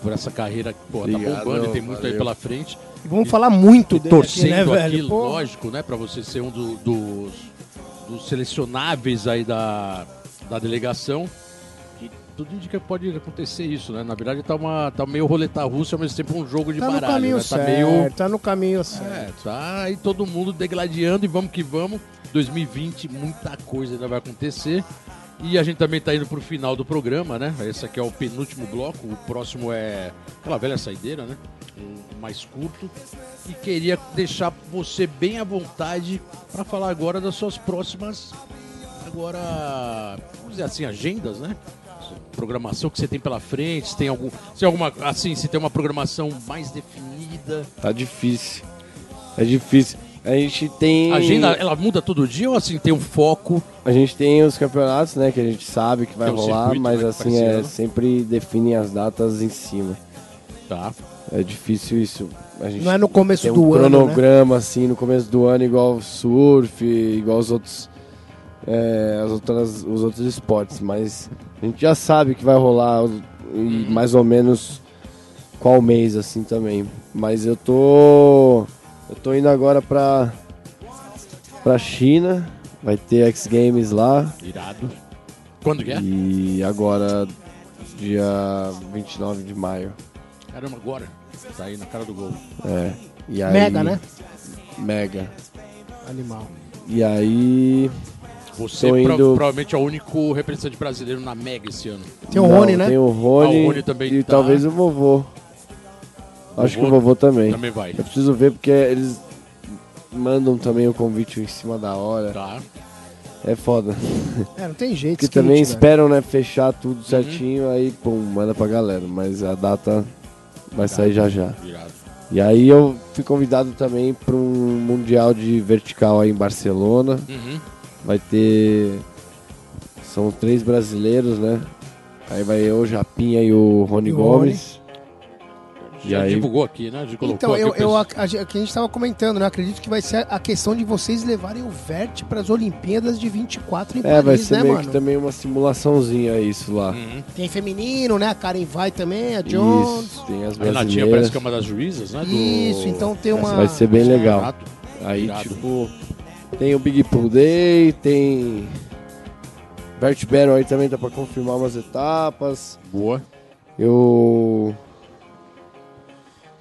Speaker 1: Por essa carreira que pô, tá bombando e tem muito aí
Speaker 3: valeu.
Speaker 1: pela frente
Speaker 2: vamos falar muito dele
Speaker 1: torcendo
Speaker 2: aqui, né, velho? Pô,
Speaker 1: lógico, né? Pra você ser um do- dos, dos selecionáveis aí da, da delegação. E tudo indica que pode acontecer isso, né? Na verdade tá, uma, tá meio roleta russa, ao mesmo tempo um jogo de
Speaker 2: tá no
Speaker 1: baralho,
Speaker 2: caminho
Speaker 1: né? Tá
Speaker 2: certo,
Speaker 1: meio...
Speaker 2: tá no caminho certo.
Speaker 1: É, tá aí todo mundo degladiando e vamos que vamos. 2020, muita coisa ainda vai acontecer. E a gente também tá indo pro final do programa, né? Esse aqui é o penúltimo bloco. O próximo é aquela velha saideira, né? Mais curto. E queria deixar você bem à vontade para falar agora das suas próximas. Agora, vamos dizer assim, agendas, né? Programação que você tem pela frente, se tem algum. Se alguma. Assim, se tem uma programação mais definida.
Speaker 3: Tá difícil. É difícil. A gente tem.
Speaker 1: A agenda, ela muda todo dia ou assim tem um foco?
Speaker 3: A gente tem os campeonatos, né? Que a gente sabe que vai
Speaker 1: um
Speaker 3: rolar,
Speaker 1: circuito,
Speaker 3: mas
Speaker 1: né,
Speaker 3: assim, é, sempre definem as datas em cima.
Speaker 1: Tá.
Speaker 3: É difícil isso. A gente
Speaker 2: Não é no começo
Speaker 3: tem
Speaker 2: do
Speaker 3: um
Speaker 2: ano, né?
Speaker 3: cronograma, assim, no começo do ano, igual surf, igual os outros. é, as outras, os outros esportes, mas a gente já sabe que vai rolar e mais ou menos qual mês assim também. Mas eu tô eu tô indo agora pra pra China, vai ter X Games lá
Speaker 1: Irado. Quando que é?
Speaker 3: e agora dia 29 de maio.
Speaker 1: Caramba, agora. Tá aí na cara do gol.
Speaker 3: É. E aí,
Speaker 2: Mega, né?
Speaker 3: Mega.
Speaker 2: Animal.
Speaker 3: E aí
Speaker 1: Você
Speaker 3: indo-
Speaker 1: provavelmente é o único representante brasileiro na Mega esse ano.
Speaker 2: Tem o
Speaker 3: Não,
Speaker 2: Rony, né?
Speaker 3: Tem o Rony,
Speaker 1: Ah, o Rony também
Speaker 3: e
Speaker 1: tá.
Speaker 3: talvez o vovô. Acho que o
Speaker 1: Vovô
Speaker 3: vovô também.
Speaker 1: Também vai.
Speaker 3: Eu preciso ver porque eles mandam também o convite em cima da hora.
Speaker 1: Tá.
Speaker 3: É foda.
Speaker 2: É, não tem jeito. Skate,
Speaker 3: também esperam, né, fechar
Speaker 1: Uhum.
Speaker 3: tudo certinho, aí, pum, manda pra galera. Mas a data vai sair já já.
Speaker 1: Irado.
Speaker 3: E aí eu fui convidado também para um Mundial de Vertical aí em Barcelona.
Speaker 1: Uhum.
Speaker 3: Vai ter. São três brasileiros, né? Aí vai eu, o Japinha e o Rony
Speaker 2: E o Rony.
Speaker 3: Gomes. E
Speaker 1: Já
Speaker 3: aí-
Speaker 1: divulgou aqui, né? Colocou
Speaker 2: Então,
Speaker 1: aqui
Speaker 2: eu,
Speaker 1: o pessoal.
Speaker 2: eu, a, a, gente- que a gente tava comentando, né? Acredito que vai ser a questão de vocês levarem o Vert para as Olimpíadas de 24 em
Speaker 3: É, vai
Speaker 2: Paris,
Speaker 3: ser
Speaker 2: né,
Speaker 3: meio
Speaker 2: mano?
Speaker 3: que também uma simulaçãozinha isso lá.
Speaker 1: Uhum.
Speaker 2: Tem feminino, né? A Karen vai também, a Jones.
Speaker 3: Isso, tem as
Speaker 1: A Renatinha
Speaker 3: brasileiras.
Speaker 1: parece que é uma das juízas, né? do-
Speaker 2: Isso, então tem uma.
Speaker 3: Vai ser bem legal.
Speaker 1: Irado.
Speaker 3: Aí,
Speaker 1: Irado.
Speaker 3: tipo, tem o Big Pool Day, tem. Bert Battle aí também tá pra confirmar umas etapas.
Speaker 1: Boa.
Speaker 3: Eu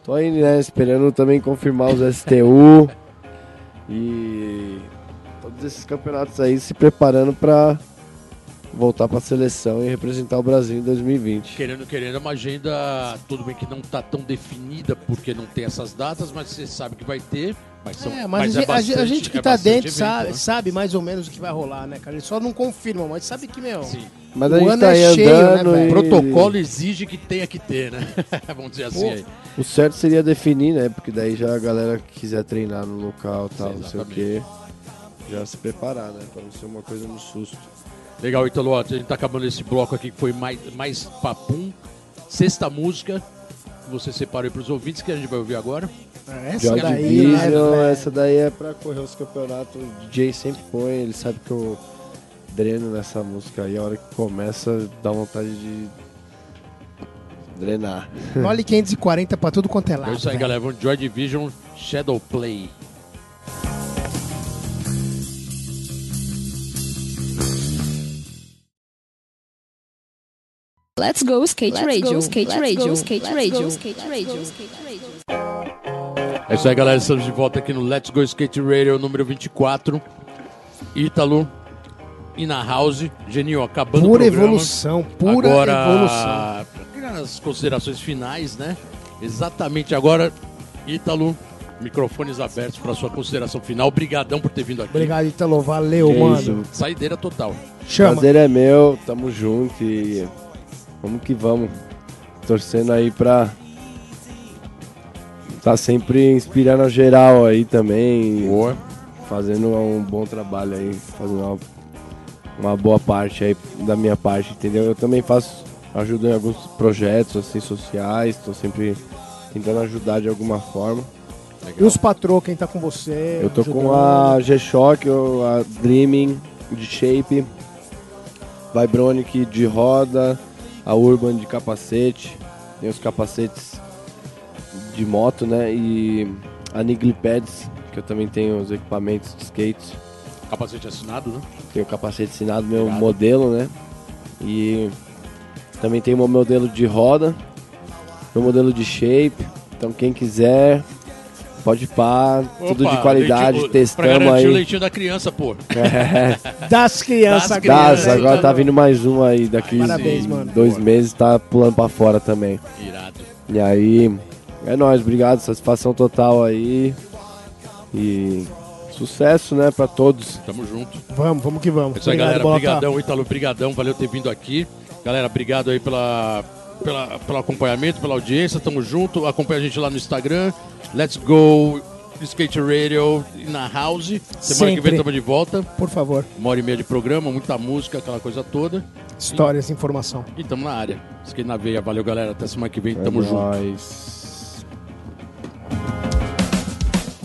Speaker 3: tô aí, né, esperando também confirmar os STU e todos esses campeonatos aí se preparando pra voltar pra seleção e representar o Brasil em 2020.
Speaker 1: Querendo, querendo, é uma agenda, tudo bem que não tá tão definida porque não tem essas datas, mas você sabe que vai ter. Mas, são,
Speaker 2: É, mas,
Speaker 1: é
Speaker 2: a, gente- a gente- a
Speaker 1: bastante-
Speaker 2: gente que
Speaker 1: é
Speaker 2: tá
Speaker 1: bastante
Speaker 2: dentro
Speaker 1: evento,
Speaker 2: sabe,
Speaker 1: né?
Speaker 2: sabe mais ou menos o que vai rolar, né, cara? Eles só não confirmam, mas sabe que, meu.
Speaker 1: Sim.
Speaker 3: Mas
Speaker 2: O
Speaker 3: a gente
Speaker 2: ano
Speaker 3: tá
Speaker 2: é cheio, né,
Speaker 3: andando e...
Speaker 1: O protocolo exige que tenha que ter, né? Vamos dizer assim
Speaker 2: Pô.
Speaker 1: aí.
Speaker 3: O certo seria definir, né? Porque daí já a galera que quiser treinar no local tal,
Speaker 1: Sim,
Speaker 3: não sei o quê, já se preparar, né? Pra não ser uma coisa no susto.
Speaker 1: Legal, Italo, a gente tá acabando esse bloco aqui que foi mais, mais papum. Sexta música que você separou para os ouvintes que a gente vai ouvir agora.
Speaker 2: Essa
Speaker 3: Joy
Speaker 2: daí,
Speaker 3: Division,
Speaker 2: né, velho?
Speaker 3: essa daí é pra correr os campeonatos. O DJ sempre põe, ele sabe que eu dreno nessa música aí. A hora que começa, dá vontade de drenar.
Speaker 2: Olha 540 pra tudo quanto é
Speaker 1: É
Speaker 2: lado.
Speaker 1: isso aí,
Speaker 2: velho.
Speaker 1: galera. Vamos Joy Division Shadow Play.
Speaker 4: Let's go skate radio, skate radio, skate radio, skate radio.
Speaker 1: É isso aí, galera. Estamos de volta aqui no Let's Go Skate Radio número 24. Ítalo e na House. Geninho, acabando
Speaker 2: Pura
Speaker 1: o programa.
Speaker 2: evolução, pura
Speaker 1: agora,
Speaker 2: evolução.
Speaker 1: as considerações finais, né? Exatamente agora, Ítalo, microfones abertos para sua consideração final. Obrigadão por ter vindo aqui.
Speaker 2: Obrigado, Italo. Valeu,
Speaker 3: Que
Speaker 2: mano.
Speaker 3: isso.
Speaker 1: Saideira total.
Speaker 2: Chama.
Speaker 3: Prazer é meu, tamo junto e vamos que vamos. Torcendo aí pra tá sempre inspirando a geral aí também.
Speaker 1: Boa.
Speaker 3: Fazendo um bom trabalho aí, fazendo uma, uma boa parte aí da minha parte, entendeu? Eu também faço, ajudo em alguns projetos assim sociais, tô sempre tentando ajudar de alguma forma.
Speaker 2: E os patrô, quem tá com você?
Speaker 3: Eu tô com
Speaker 2: ajudando?
Speaker 3: a G-Shock, a Dreaming de Shape, Vibronic de roda, a Urban de capacete, tem os capacetes de moto, né? E a Nigli Pads, que eu também tenho os equipamentos de skates.
Speaker 1: Capacete assinado, né?
Speaker 3: Tenho o capacete assinado, meu
Speaker 1: Obrigado.
Speaker 3: modelo, né? E também tem o meu modelo de roda, meu modelo de shape. Então quem quiser, pode ir pá, tudo de qualidade,
Speaker 1: leitinho-
Speaker 3: testamos
Speaker 1: Pra garantir o
Speaker 3: aí.
Speaker 1: leitinho da criança, pô.
Speaker 2: Das crianças.
Speaker 1: Das
Speaker 2: agora.
Speaker 1: crianças.
Speaker 3: Das, agora tá vindo mais um aí, daqui
Speaker 2: Parabéns,
Speaker 3: em
Speaker 2: mano.
Speaker 3: dois meses tá pulando pra fora também.
Speaker 1: Irado.
Speaker 3: E aí, é nóis, obrigado, satisfação total aí. E sucesso, né, pra todos.
Speaker 1: Tamo junto.
Speaker 2: Vamos, vamos que vamos.
Speaker 1: É isso aí,
Speaker 2: Obrigado,
Speaker 1: galera.
Speaker 2: Bolota.
Speaker 1: Obrigadão, Ítalo. Obrigadão. Valeu ter vindo aqui. Galera, obrigado aí pela, pela, pelo acompanhamento, pela audiência. Tamo junto. Acompanha a gente lá no Instagram. Let's go Skate Radio e na House. Semana que
Speaker 2: Sempre.
Speaker 1: vem tamo de volta.
Speaker 2: Por favor,
Speaker 1: Uma hora e meia de programa, muita música, aquela coisa toda.
Speaker 2: histórias, informação.
Speaker 1: E tamo na área. Skate na veia. Valeu, galera. Até semana que vem.
Speaker 3: É
Speaker 1: Tamo junto.